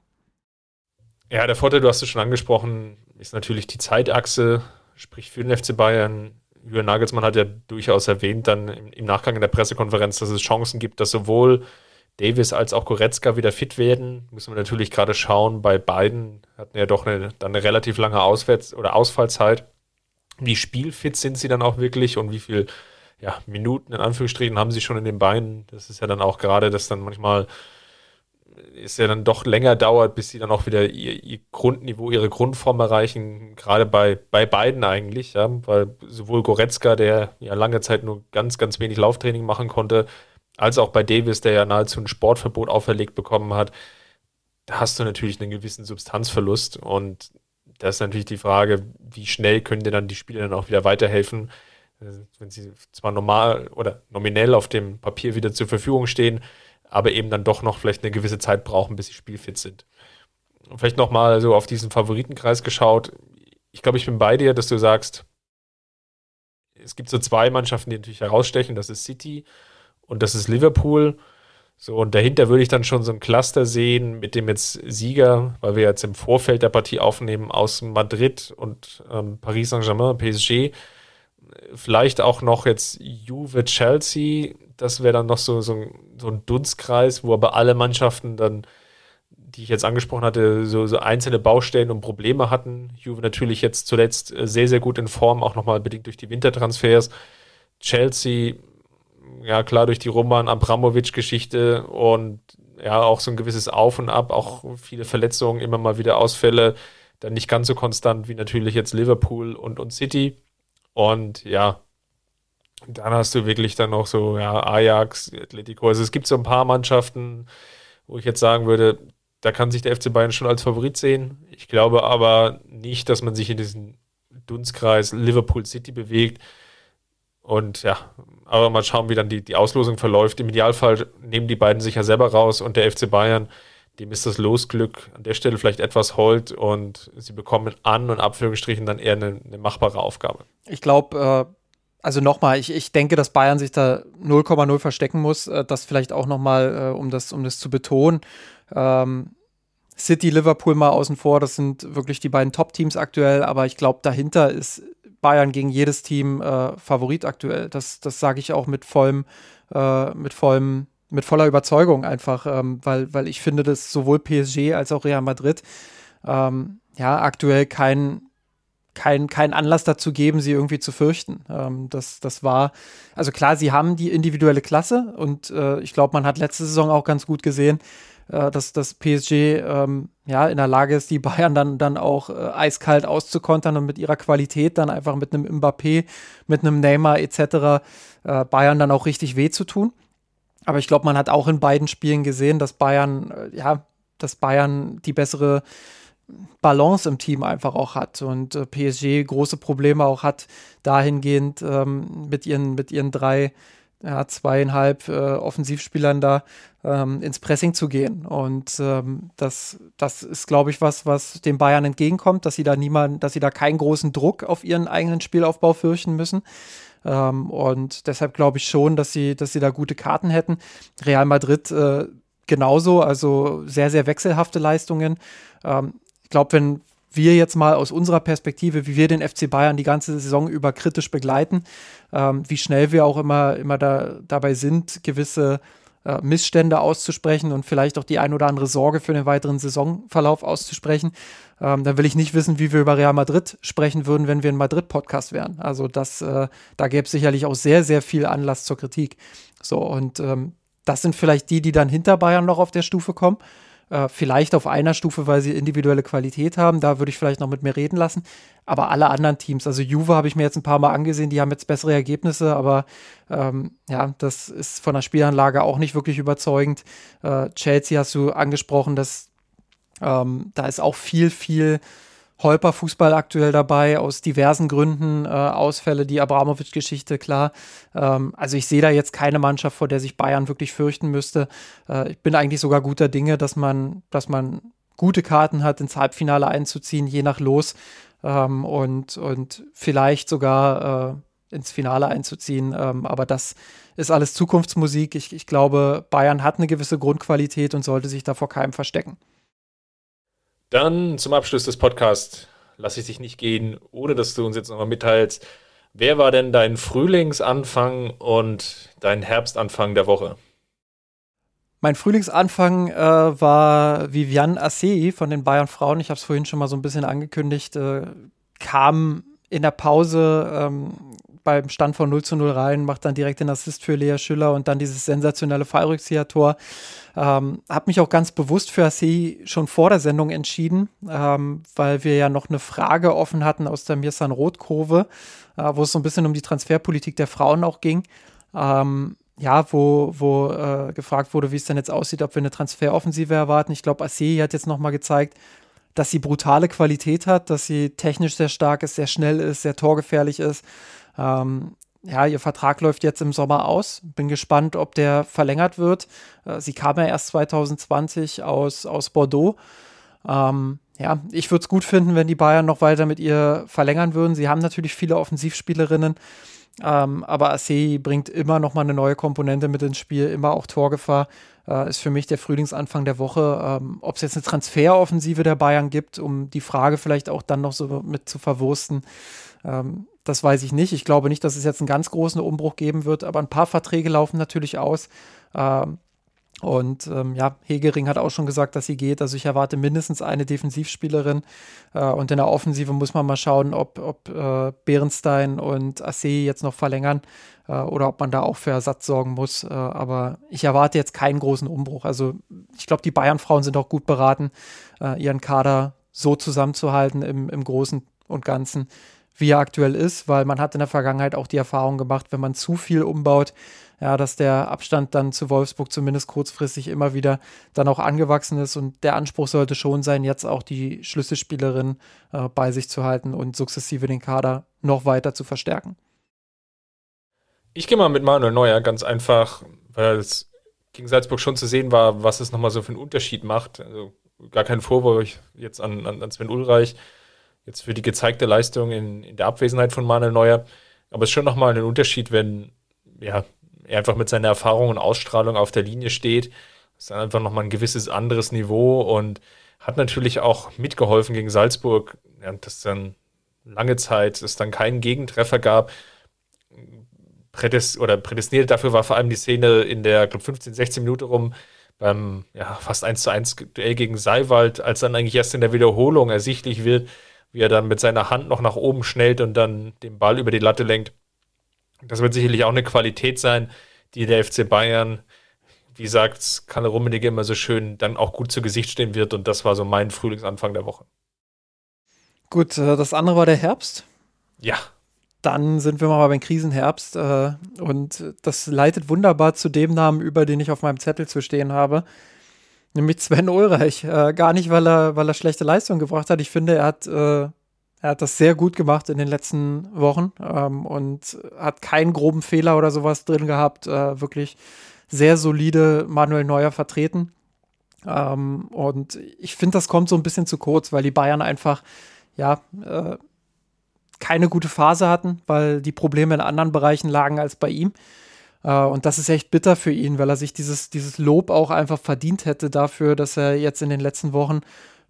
Ja, der Vorteil, du hast es schon angesprochen, ist natürlich die Zeitachse, sprich für den FC Bayern. Jürgen Nagelsmann hat ja durchaus erwähnt, dann im, Nachgang in der Pressekonferenz, dass es Chancen gibt, dass sowohl Davis als auch Goretzka wieder fit werden. Müssen wir natürlich gerade schauen. Bei beiden hatten ja doch eine, dann eine relativ lange Auswärts- oder Ausfallzeit. Wie spielfit sind sie dann auch wirklich und wie viel ja, Minuten in Anführungsstrichen haben sie schon in den Beinen? Das ist ja dann auch gerade, dass dann manchmal es ja dann doch länger dauert, bis sie dann auch wieder ihr, ihr, Grundniveau, ihre Grundform erreichen, gerade bei, bei beiden eigentlich, ja, weil sowohl Goretzka, der ja lange Zeit nur ganz, ganz wenig Lauftraining machen konnte, als auch bei Davis, der ja nahezu ein Sportverbot auferlegt bekommen hat, da hast du natürlich einen gewissen Substanzverlust und da ist natürlich die Frage, wie schnell können dir dann die Spieler dann auch wieder weiterhelfen, wenn sie zwar normal oder nominell auf dem Papier wieder zur Verfügung stehen, aber eben dann doch noch vielleicht eine gewisse Zeit brauchen, bis sie spielfit sind. Und vielleicht nochmal so auf diesen Favoritenkreis geschaut. Ich glaube, ich bin bei dir, dass du sagst, es gibt so zwei Mannschaften, die natürlich herausstechen. Das ist City und das ist Liverpool. So, und dahinter würde ich dann schon so ein Cluster sehen mit dem jetzt Sieger, weil wir jetzt im Vorfeld der Partie aufnehmen, aus Madrid und ähm, Paris Saint-Germain, PSG. Vielleicht auch noch jetzt Juve, Chelsea. Das wäre dann noch so, so, so ein Dunstkreis, wo aber alle Mannschaften dann, die ich jetzt angesprochen hatte, so, so einzelne Baustellen und Probleme hatten. Juve natürlich jetzt zuletzt äh, sehr, sehr gut in Form, auch nochmal bedingt durch die Wintertransfers. Chelsea ja klar durch die Roman Abramovic-Geschichte und ja auch so ein gewisses Auf und Ab, auch viele Verletzungen, immer mal wieder Ausfälle, dann nicht ganz so konstant wie natürlich jetzt Liverpool und, und City. Und ja, dann hast du wirklich dann noch so, ja, Ajax, Atletico. Also es gibt so ein paar Mannschaften, wo ich jetzt sagen würde, da kann sich der FC Bayern schon als Favorit sehen. Ich glaube aber nicht, dass man sich in diesen Dunstkreis Liverpool City bewegt. Und ja, aber mal schauen, wie dann die, die Auslosung verläuft. Im Idealfall nehmen die beiden sich ja selber raus und der FC Bayern, dem ist das Losglück an der Stelle vielleicht etwas hold und sie bekommen an und Abführungsstrichen dann eher eine, eine machbare Aufgabe. Ich glaube, äh, also nochmal, ich, ich denke, dass Bayern sich da 0,0 verstecken muss. Äh, das vielleicht auch nochmal, äh, um, das, um das zu betonen. Ähm, City, Liverpool mal außen vor, das sind wirklich die beiden Top-Teams aktuell, aber ich glaube, dahinter ist Bayern gegen jedes Team äh, Favorit aktuell. Das, das sage ich auch mit vollem, äh, mit vollem, mit voller Überzeugung einfach, ähm, weil, weil ich finde, dass sowohl PSG als auch Real Madrid ähm, ja aktuell kein, kein, kein Anlass dazu geben, sie irgendwie zu fürchten. Ähm, das, das war, also klar, sie haben die individuelle Klasse und äh, ich glaube, man hat letzte Saison auch ganz gut gesehen, äh, dass das PSG ähm, ja in der Lage ist, die Bayern dann, dann auch äh, eiskalt auszukontern und mit ihrer Qualität dann einfach mit einem Mbappé, mit einem Neymar etc. Äh, Bayern dann auch richtig weh zu tun. Aber ich glaube, man hat auch in beiden Spielen gesehen, dass Bayern, äh, ja, dass Bayern die bessere Balance im Team einfach auch hat und äh, PSG große Probleme auch hat, dahingehend ähm, mit, ihren, mit ihren drei ja, zweieinhalb äh, Offensivspielern da ähm, ins Pressing zu gehen. Und ähm, das, das ist, glaube ich, was, was den Bayern entgegenkommt, dass sie da niemand, dass sie da keinen großen Druck auf ihren eigenen Spielaufbau fürchten müssen. Ähm, und deshalb glaube ich schon, dass sie, dass sie da gute Karten hätten. Real Madrid äh, genauso, also sehr, sehr wechselhafte Leistungen. Ähm, ich glaube, wenn, wir jetzt mal aus unserer Perspektive, wie wir den FC Bayern die ganze Saison über kritisch begleiten, ähm, wie schnell wir auch immer, immer da, dabei sind, gewisse äh, Missstände auszusprechen und vielleicht auch die ein oder andere Sorge für den weiteren Saisonverlauf auszusprechen, ähm, dann will ich nicht wissen, wie wir über Real Madrid sprechen würden, wenn wir ein Madrid-Podcast wären. Also das, äh, da gäbe es sicherlich auch sehr, sehr viel Anlass zur Kritik. So, und ähm, das sind vielleicht die, die dann hinter Bayern noch auf der Stufe kommen. Äh, vielleicht auf einer Stufe, weil sie individuelle Qualität haben. Da würde ich vielleicht noch mit mir reden lassen. Aber alle anderen Teams, also Juve habe ich mir jetzt ein paar Mal angesehen, die haben jetzt bessere Ergebnisse, aber ähm, ja, das ist von der Spielanlage auch nicht wirklich überzeugend. Äh, Chelsea hast du angesprochen, dass ähm, da ist auch viel, viel Holper-Fußball aktuell dabei, aus diversen Gründen, äh, Ausfälle, die Abramovic-Geschichte, klar. Ähm, also ich sehe da jetzt keine Mannschaft, vor der sich Bayern wirklich fürchten müsste. Äh, ich bin eigentlich sogar guter Dinge, dass man, dass man gute Karten hat, ins Halbfinale einzuziehen, je nach Los. Ähm, und, und vielleicht sogar äh, ins Finale einzuziehen. Ähm, aber das ist alles Zukunftsmusik. Ich, ich glaube, Bayern hat eine gewisse Grundqualität und sollte sich da vor keinem verstecken. Dann zum Abschluss des Podcasts lasse ich dich nicht gehen, ohne dass du uns jetzt nochmal mitteilst. Wer war denn dein Frühlingsanfang und dein Herbstanfang der Woche? Mein Frühlingsanfang äh, war Viviane Assei von den Bayern Frauen. Ich habe es vorhin schon mal so ein bisschen angekündigt. Äh, kam in der Pause ähm, beim Stand von 0 zu 0 rein, macht dann direkt den Assist für Lea Schüller und dann dieses sensationelle Fallrückzieher-Tor. Ähm, habe mich auch ganz bewusst für AC schon vor der Sendung entschieden, ähm, weil wir ja noch eine Frage offen hatten aus der Mirsan Rot-Kurve, äh, wo es so ein bisschen um die Transferpolitik der Frauen auch ging. Ähm, ja, wo, wo äh, gefragt wurde, wie es denn jetzt aussieht, ob wir eine Transferoffensive erwarten. Ich glaube, AC hat jetzt nochmal gezeigt, dass sie brutale Qualität hat, dass sie technisch sehr stark ist, sehr schnell ist, sehr torgefährlich ist. Ähm, ja, ihr Vertrag läuft jetzt im Sommer aus. Bin gespannt, ob der verlängert wird. Äh, sie kam ja erst 2020 aus, aus Bordeaux. Ähm, ja, ich würde es gut finden, wenn die Bayern noch weiter mit ihr verlängern würden. Sie haben natürlich viele Offensivspielerinnen, ähm, aber Assei bringt immer noch mal eine neue Komponente mit ins Spiel, immer auch Torgefahr. Äh, ist für mich der Frühlingsanfang der Woche. Ähm, Ob es jetzt eine Transferoffensive der Bayern gibt, um die Frage vielleicht auch dann noch so mit zu verwursten. Ähm, das weiß ich nicht. Ich glaube nicht, dass es jetzt einen ganz großen Umbruch geben wird, aber ein paar Verträge laufen natürlich aus. Ähm, und ähm, ja, Hegering hat auch schon gesagt, dass sie geht. Also ich erwarte mindestens eine Defensivspielerin. Äh, und in der Offensive muss man mal schauen, ob, ob äh, Behrenstein und Assé jetzt noch verlängern äh, oder ob man da auch für Ersatz sorgen muss. Äh, aber ich erwarte jetzt keinen großen Umbruch. Also ich glaube, die Bayern-Frauen sind auch gut beraten, äh, ihren Kader so zusammenzuhalten im, im Großen und Ganzen, wie er aktuell ist, weil man hat in der Vergangenheit auch die Erfahrung gemacht, wenn man zu viel umbaut, ja, dass der Abstand dann zu Wolfsburg zumindest kurzfristig immer wieder dann auch angewachsen ist und der Anspruch sollte schon sein, jetzt auch die Schlüsselspielerin äh, bei sich zu halten und sukzessive den Kader noch weiter zu verstärken. Ich gehe mal mit Manuel Neuer ganz einfach, weil es gegen Salzburg schon zu sehen war, was es nochmal so für einen Unterschied macht. Also gar kein Vorwurf jetzt an, an, an Sven Ulreich jetzt für die gezeigte Leistung in, in der Abwesenheit von Manuel Neuer. Aber es ist schon nochmal ein Unterschied, wenn ja, er einfach mit seiner Erfahrung und Ausstrahlung auf der Linie steht. Das ist einfach nochmal ein gewisses anderes Niveau und hat natürlich auch mitgeholfen gegen Salzburg, ja, dass dann lange Zeit es dann keinen Gegentreffer gab. Prädest oder prädestiniert dafür war vor allem die Szene in der, glaube 15, 16 Minuten rum beim ja, fast 1 zu 1 Duell gegen Seiwald, als dann eigentlich erst in der Wiederholung ersichtlich wird, wie er dann mit seiner Hand noch nach oben schnellt und dann den Ball über die Latte lenkt. Das wird sicherlich auch eine Qualität sein, die der FC Bayern, wie sagt Kalle Rummenigge immer so schön, dann auch gut zu Gesicht stehen wird. Und das war so mein Frühlingsanfang der Woche. Gut, äh, das andere war der Herbst. Ja. Dann sind wir mal beim Krisenherbst. Äh, und das leitet wunderbar zu dem Namen über, den ich auf meinem Zettel zu stehen habe nämlich Sven Ulreich. Äh, gar nicht, weil er, weil er schlechte Leistung gebracht hat. Ich finde, er hat, äh, er hat das sehr gut gemacht in den letzten Wochen ähm, und hat keinen groben Fehler oder sowas drin gehabt. Äh, wirklich sehr solide Manuel Neuer vertreten. Ähm, und ich finde, das kommt so ein bisschen zu kurz, weil die Bayern einfach, ja, äh, keine gute Phase hatten, weil die Probleme in anderen Bereichen lagen als bei ihm. Uh, und das ist echt bitter für ihn, weil er sich dieses, dieses Lob auch einfach verdient hätte dafür, dass er jetzt in den letzten Wochen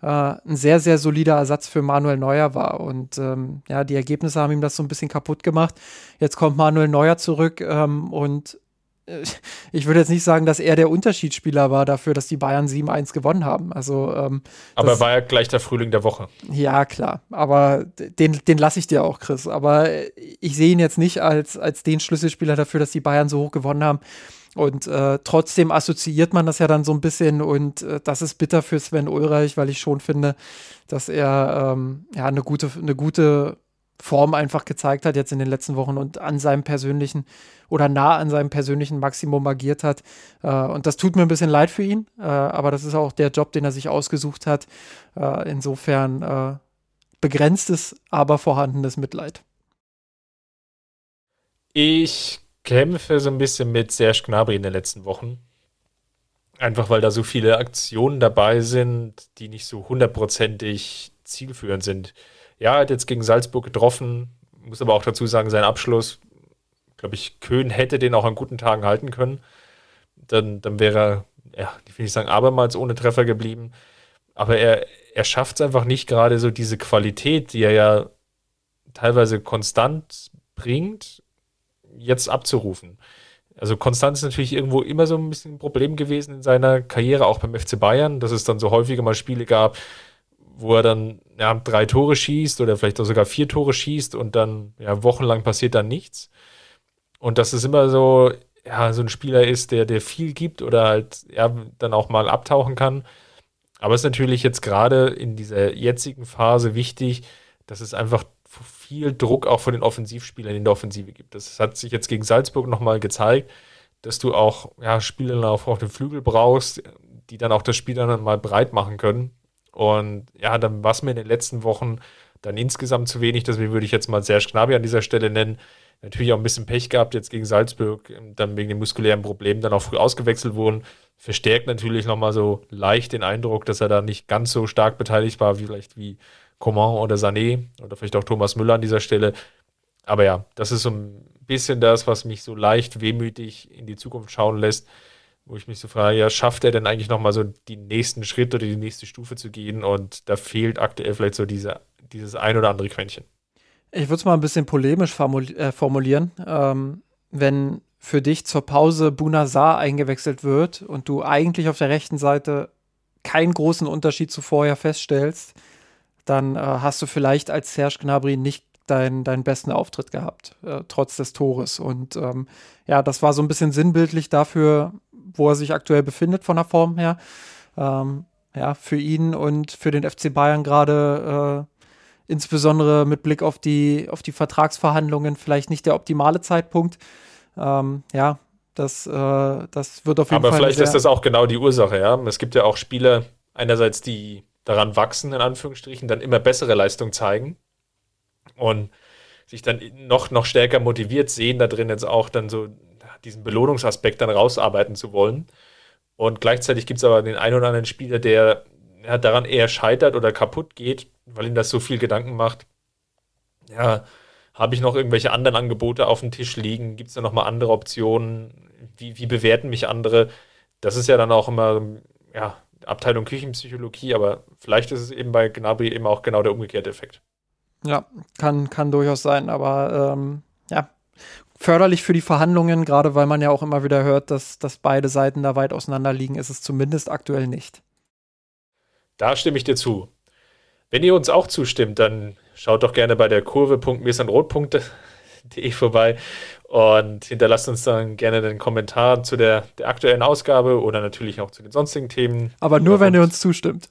uh, ein sehr, sehr solider Ersatz für Manuel Neuer war. Und ähm, ja, die Ergebnisse haben ihm das so ein bisschen kaputt gemacht. Jetzt kommt Manuel Neuer zurück ähm, und ich würde jetzt nicht sagen, dass er der Unterschiedsspieler war dafür, dass die Bayern 7-1 gewonnen haben. Also, ähm, aber er war ja gleich der Frühling der Woche. Ja, klar. Aber den, den lasse ich dir auch, Chris. Aber ich sehe ihn jetzt nicht als, als den Schlüsselspieler dafür, dass die Bayern so hoch gewonnen haben. Und äh, trotzdem assoziiert man das ja dann so ein bisschen und äh, das ist bitter für Sven Ulreich, weil ich schon finde, dass er ähm, ja eine gute, eine gute Form einfach gezeigt hat jetzt in den letzten Wochen und an seinem persönlichen oder nah an seinem persönlichen Maximum agiert hat. Äh, und das tut mir ein bisschen leid für ihn, äh, aber das ist auch der Job, den er sich ausgesucht hat. Äh, insofern begrenztes, aber vorhandenes Mitleid. Ich kämpfe so ein bisschen mit Serge Gnabry in den letzten Wochen. Einfach weil da so viele Aktionen dabei sind, die nicht so hundertprozentig zielführend sind. Ja, er hat jetzt gegen Salzburg getroffen, muss aber auch dazu sagen, sein Abschluss, glaube ich, Köhn hätte den auch an guten Tagen halten können. Dann, dann wäre er, ja, ich will nicht sagen, abermals ohne Treffer geblieben. Aber er, er schafft es einfach nicht gerade so diese Qualität, die er ja teilweise konstant bringt, jetzt abzurufen. Also Konstanz ist natürlich irgendwo immer so ein bisschen ein Problem gewesen in seiner Karriere, auch beim FC Bayern, dass es dann so häufiger mal Spiele gab, wo er dann ja, drei Tore schießt oder vielleicht auch sogar vier Tore schießt und dann ja, wochenlang passiert dann nichts. Und dass es immer so, ja, so ein Spieler ist, der, der viel gibt oder halt ja, dann auch mal abtauchen kann. Aber es ist natürlich jetzt gerade in dieser jetzigen Phase wichtig, dass es einfach viel Druck auch von den Offensivspielern in der Offensive gibt. Das hat sich jetzt gegen Salzburg nochmal gezeigt, dass du auch ja, Spieler auf, auf dem Flügel brauchst, die dann auch das Spiel dann mal breit machen können. Und ja, dann war es mir in den letzten Wochen dann insgesamt zu wenig. Deswegen würde ich jetzt mal Serge Gnabry an dieser Stelle nennen. Natürlich auch ein bisschen Pech gehabt jetzt gegen Salzburg, dann wegen den muskulären Problemen dann auch früh ausgewechselt wurden. Verstärkt natürlich nochmal so leicht den Eindruck, dass er da nicht ganz so stark beteiligt war, wie vielleicht wie Coman oder Sané oder vielleicht auch Thomas Müller an dieser Stelle. Aber ja, das ist so ein bisschen das, was mich so leicht wehmütig in die Zukunft schauen lässt, wo ich mich so frage, ja, schafft er denn eigentlich nochmal so den nächsten Schritt oder die nächste Stufe zu gehen? Und da fehlt aktuell vielleicht so diese, dieses ein oder andere Quäntchen. Ich würde es mal ein bisschen polemisch äh, formulieren. Ähm, wenn für dich zur Pause Bunazar eingewechselt wird und du eigentlich auf der rechten Seite keinen großen Unterschied zu vorher feststellst, dann äh, hast du vielleicht als Serge Gnabry nicht deinen, deinen besten Auftritt gehabt, äh, trotz des Tores. Und ähm, ja, das war so ein bisschen sinnbildlich dafür, wo er sich aktuell befindet von der Form her. Ähm, ja, für ihn und für den FC Bayern gerade äh, insbesondere mit Blick auf die, auf die Vertragsverhandlungen vielleicht nicht der optimale Zeitpunkt. Ähm, ja, das, äh, das wird auf jeden Aber Fall. Aber vielleicht ist das auch genau die Ursache, ja. Es gibt ja auch Spieler, einerseits, die daran wachsen, in Anführungsstrichen, dann immer bessere Leistung zeigen und sich dann noch, noch stärker motiviert sehen, da drin jetzt auch dann so diesen Belohnungsaspekt dann rausarbeiten zu wollen. Und gleichzeitig gibt es aber den einen oder anderen Spieler, der ja, daran eher scheitert oder kaputt geht, weil ihm das so viel Gedanken macht. Ja, habe ich noch irgendwelche anderen Angebote auf dem Tisch liegen? Gibt es da nochmal andere Optionen? Wie, wie bewerten mich andere? Das ist ja dann auch immer, ja, Abteilung Küchenpsychologie, aber vielleicht ist es eben bei Gnabry eben auch genau der umgekehrte Effekt. Ja, kann, kann durchaus sein, aber ähm, förderlich für die Verhandlungen, gerade weil man ja auch immer wieder hört, dass, dass beide Seiten da weit auseinander liegen, ist es zumindest aktuell nicht. Da stimme ich dir zu. Wenn ihr uns auch zustimmt, dann schaut doch gerne bei der Kurve.mirsanrot.de vorbei und hinterlasst uns dann gerne den Kommentar zu der, der aktuellen Ausgabe oder natürlich auch zu den sonstigen Themen. Aber nur, wenn ihr uns zustimmt.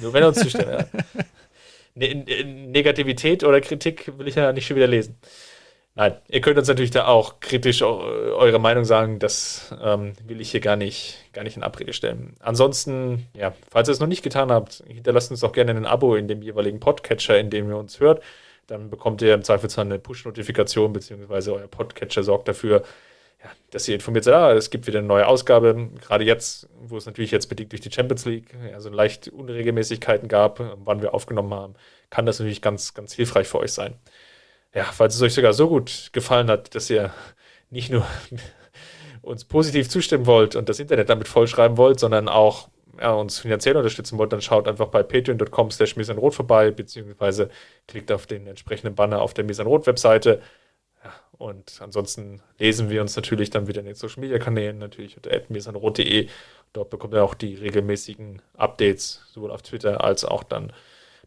Nur, wenn ihr uns zustimmt, ja. Ne Negativität oder Kritik will ich ja nicht schon wieder lesen. Nein, ihr könnt uns natürlich da auch kritisch eure Meinung sagen. Das ähm, will ich hier gar nicht, gar nicht in Abrede stellen. Ansonsten, ja, falls ihr es noch nicht getan habt, hinterlasst uns doch gerne ein Abo in dem jeweiligen Podcatcher, in dem ihr uns hört. Dann bekommt ihr im Zweifelsfall eine Push-Notifikation, beziehungsweise euer Podcatcher sorgt dafür, ja, dass ihr informiert seid, ah, es gibt wieder eine neue Ausgabe. Gerade jetzt, wo es natürlich jetzt bedingt durch die Champions League, also leicht Unregelmäßigkeiten gab, wann wir aufgenommen haben, kann das natürlich ganz, ganz hilfreich für euch sein. Ja, falls es euch sogar so gut gefallen hat, dass ihr nicht nur uns positiv zustimmen wollt und das Internet damit vollschreiben wollt, sondern auch ja, uns finanziell unterstützen wollt, dann schaut einfach bei patreon.com slash misanrot vorbei, beziehungsweise klickt auf den entsprechenden Banner auf der Misanrot-Webseite. Ja, und ansonsten lesen wir uns natürlich dann wieder in den Social Media Kanälen, natürlich unter misanrot.de. Dort bekommt ihr auch die regelmäßigen Updates, sowohl auf Twitter als auch dann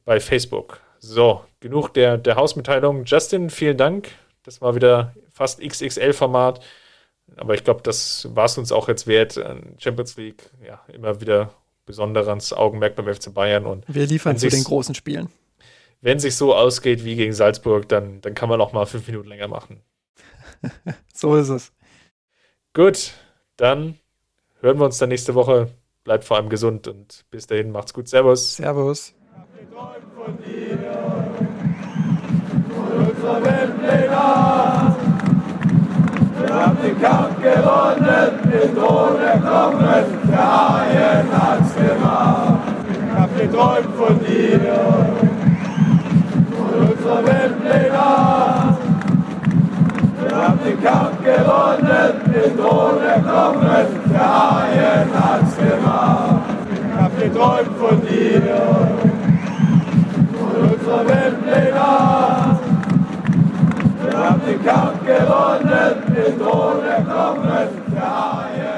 bei Facebook. So, genug der, der Hausmitteilung. Justin, vielen Dank. Das war wieder fast XXL-Format. Aber ich glaube, das war es uns auch jetzt wert. Champions League, ja, immer wieder besonderes Augenmerk beim FC Bayern. Und Wir liefern zu den großen Spielen. Wenn sich so ausgeht wie gegen Salzburg, dann, dann kann man auch mal fünf Minuten länger machen. so ist es. Gut, dann hören wir uns dann nächste Woche. Bleibt vor allem gesund und bis dahin macht's gut. Servus. Servus. Unserer Weltpläne. Wir haben den Kampf gewonnen, den Thron erkommen, der Haien hat's gemacht. Ich hab geträumt von dir, von unserer Weltpläne. Wir haben den Kampf gewonnen, den Thron erkommen, der Haien hat's gemacht. Ich hab geträumt von dir unserem Leben Wir haben den Kampf gewonnen, den Tod erklommen, der Eier.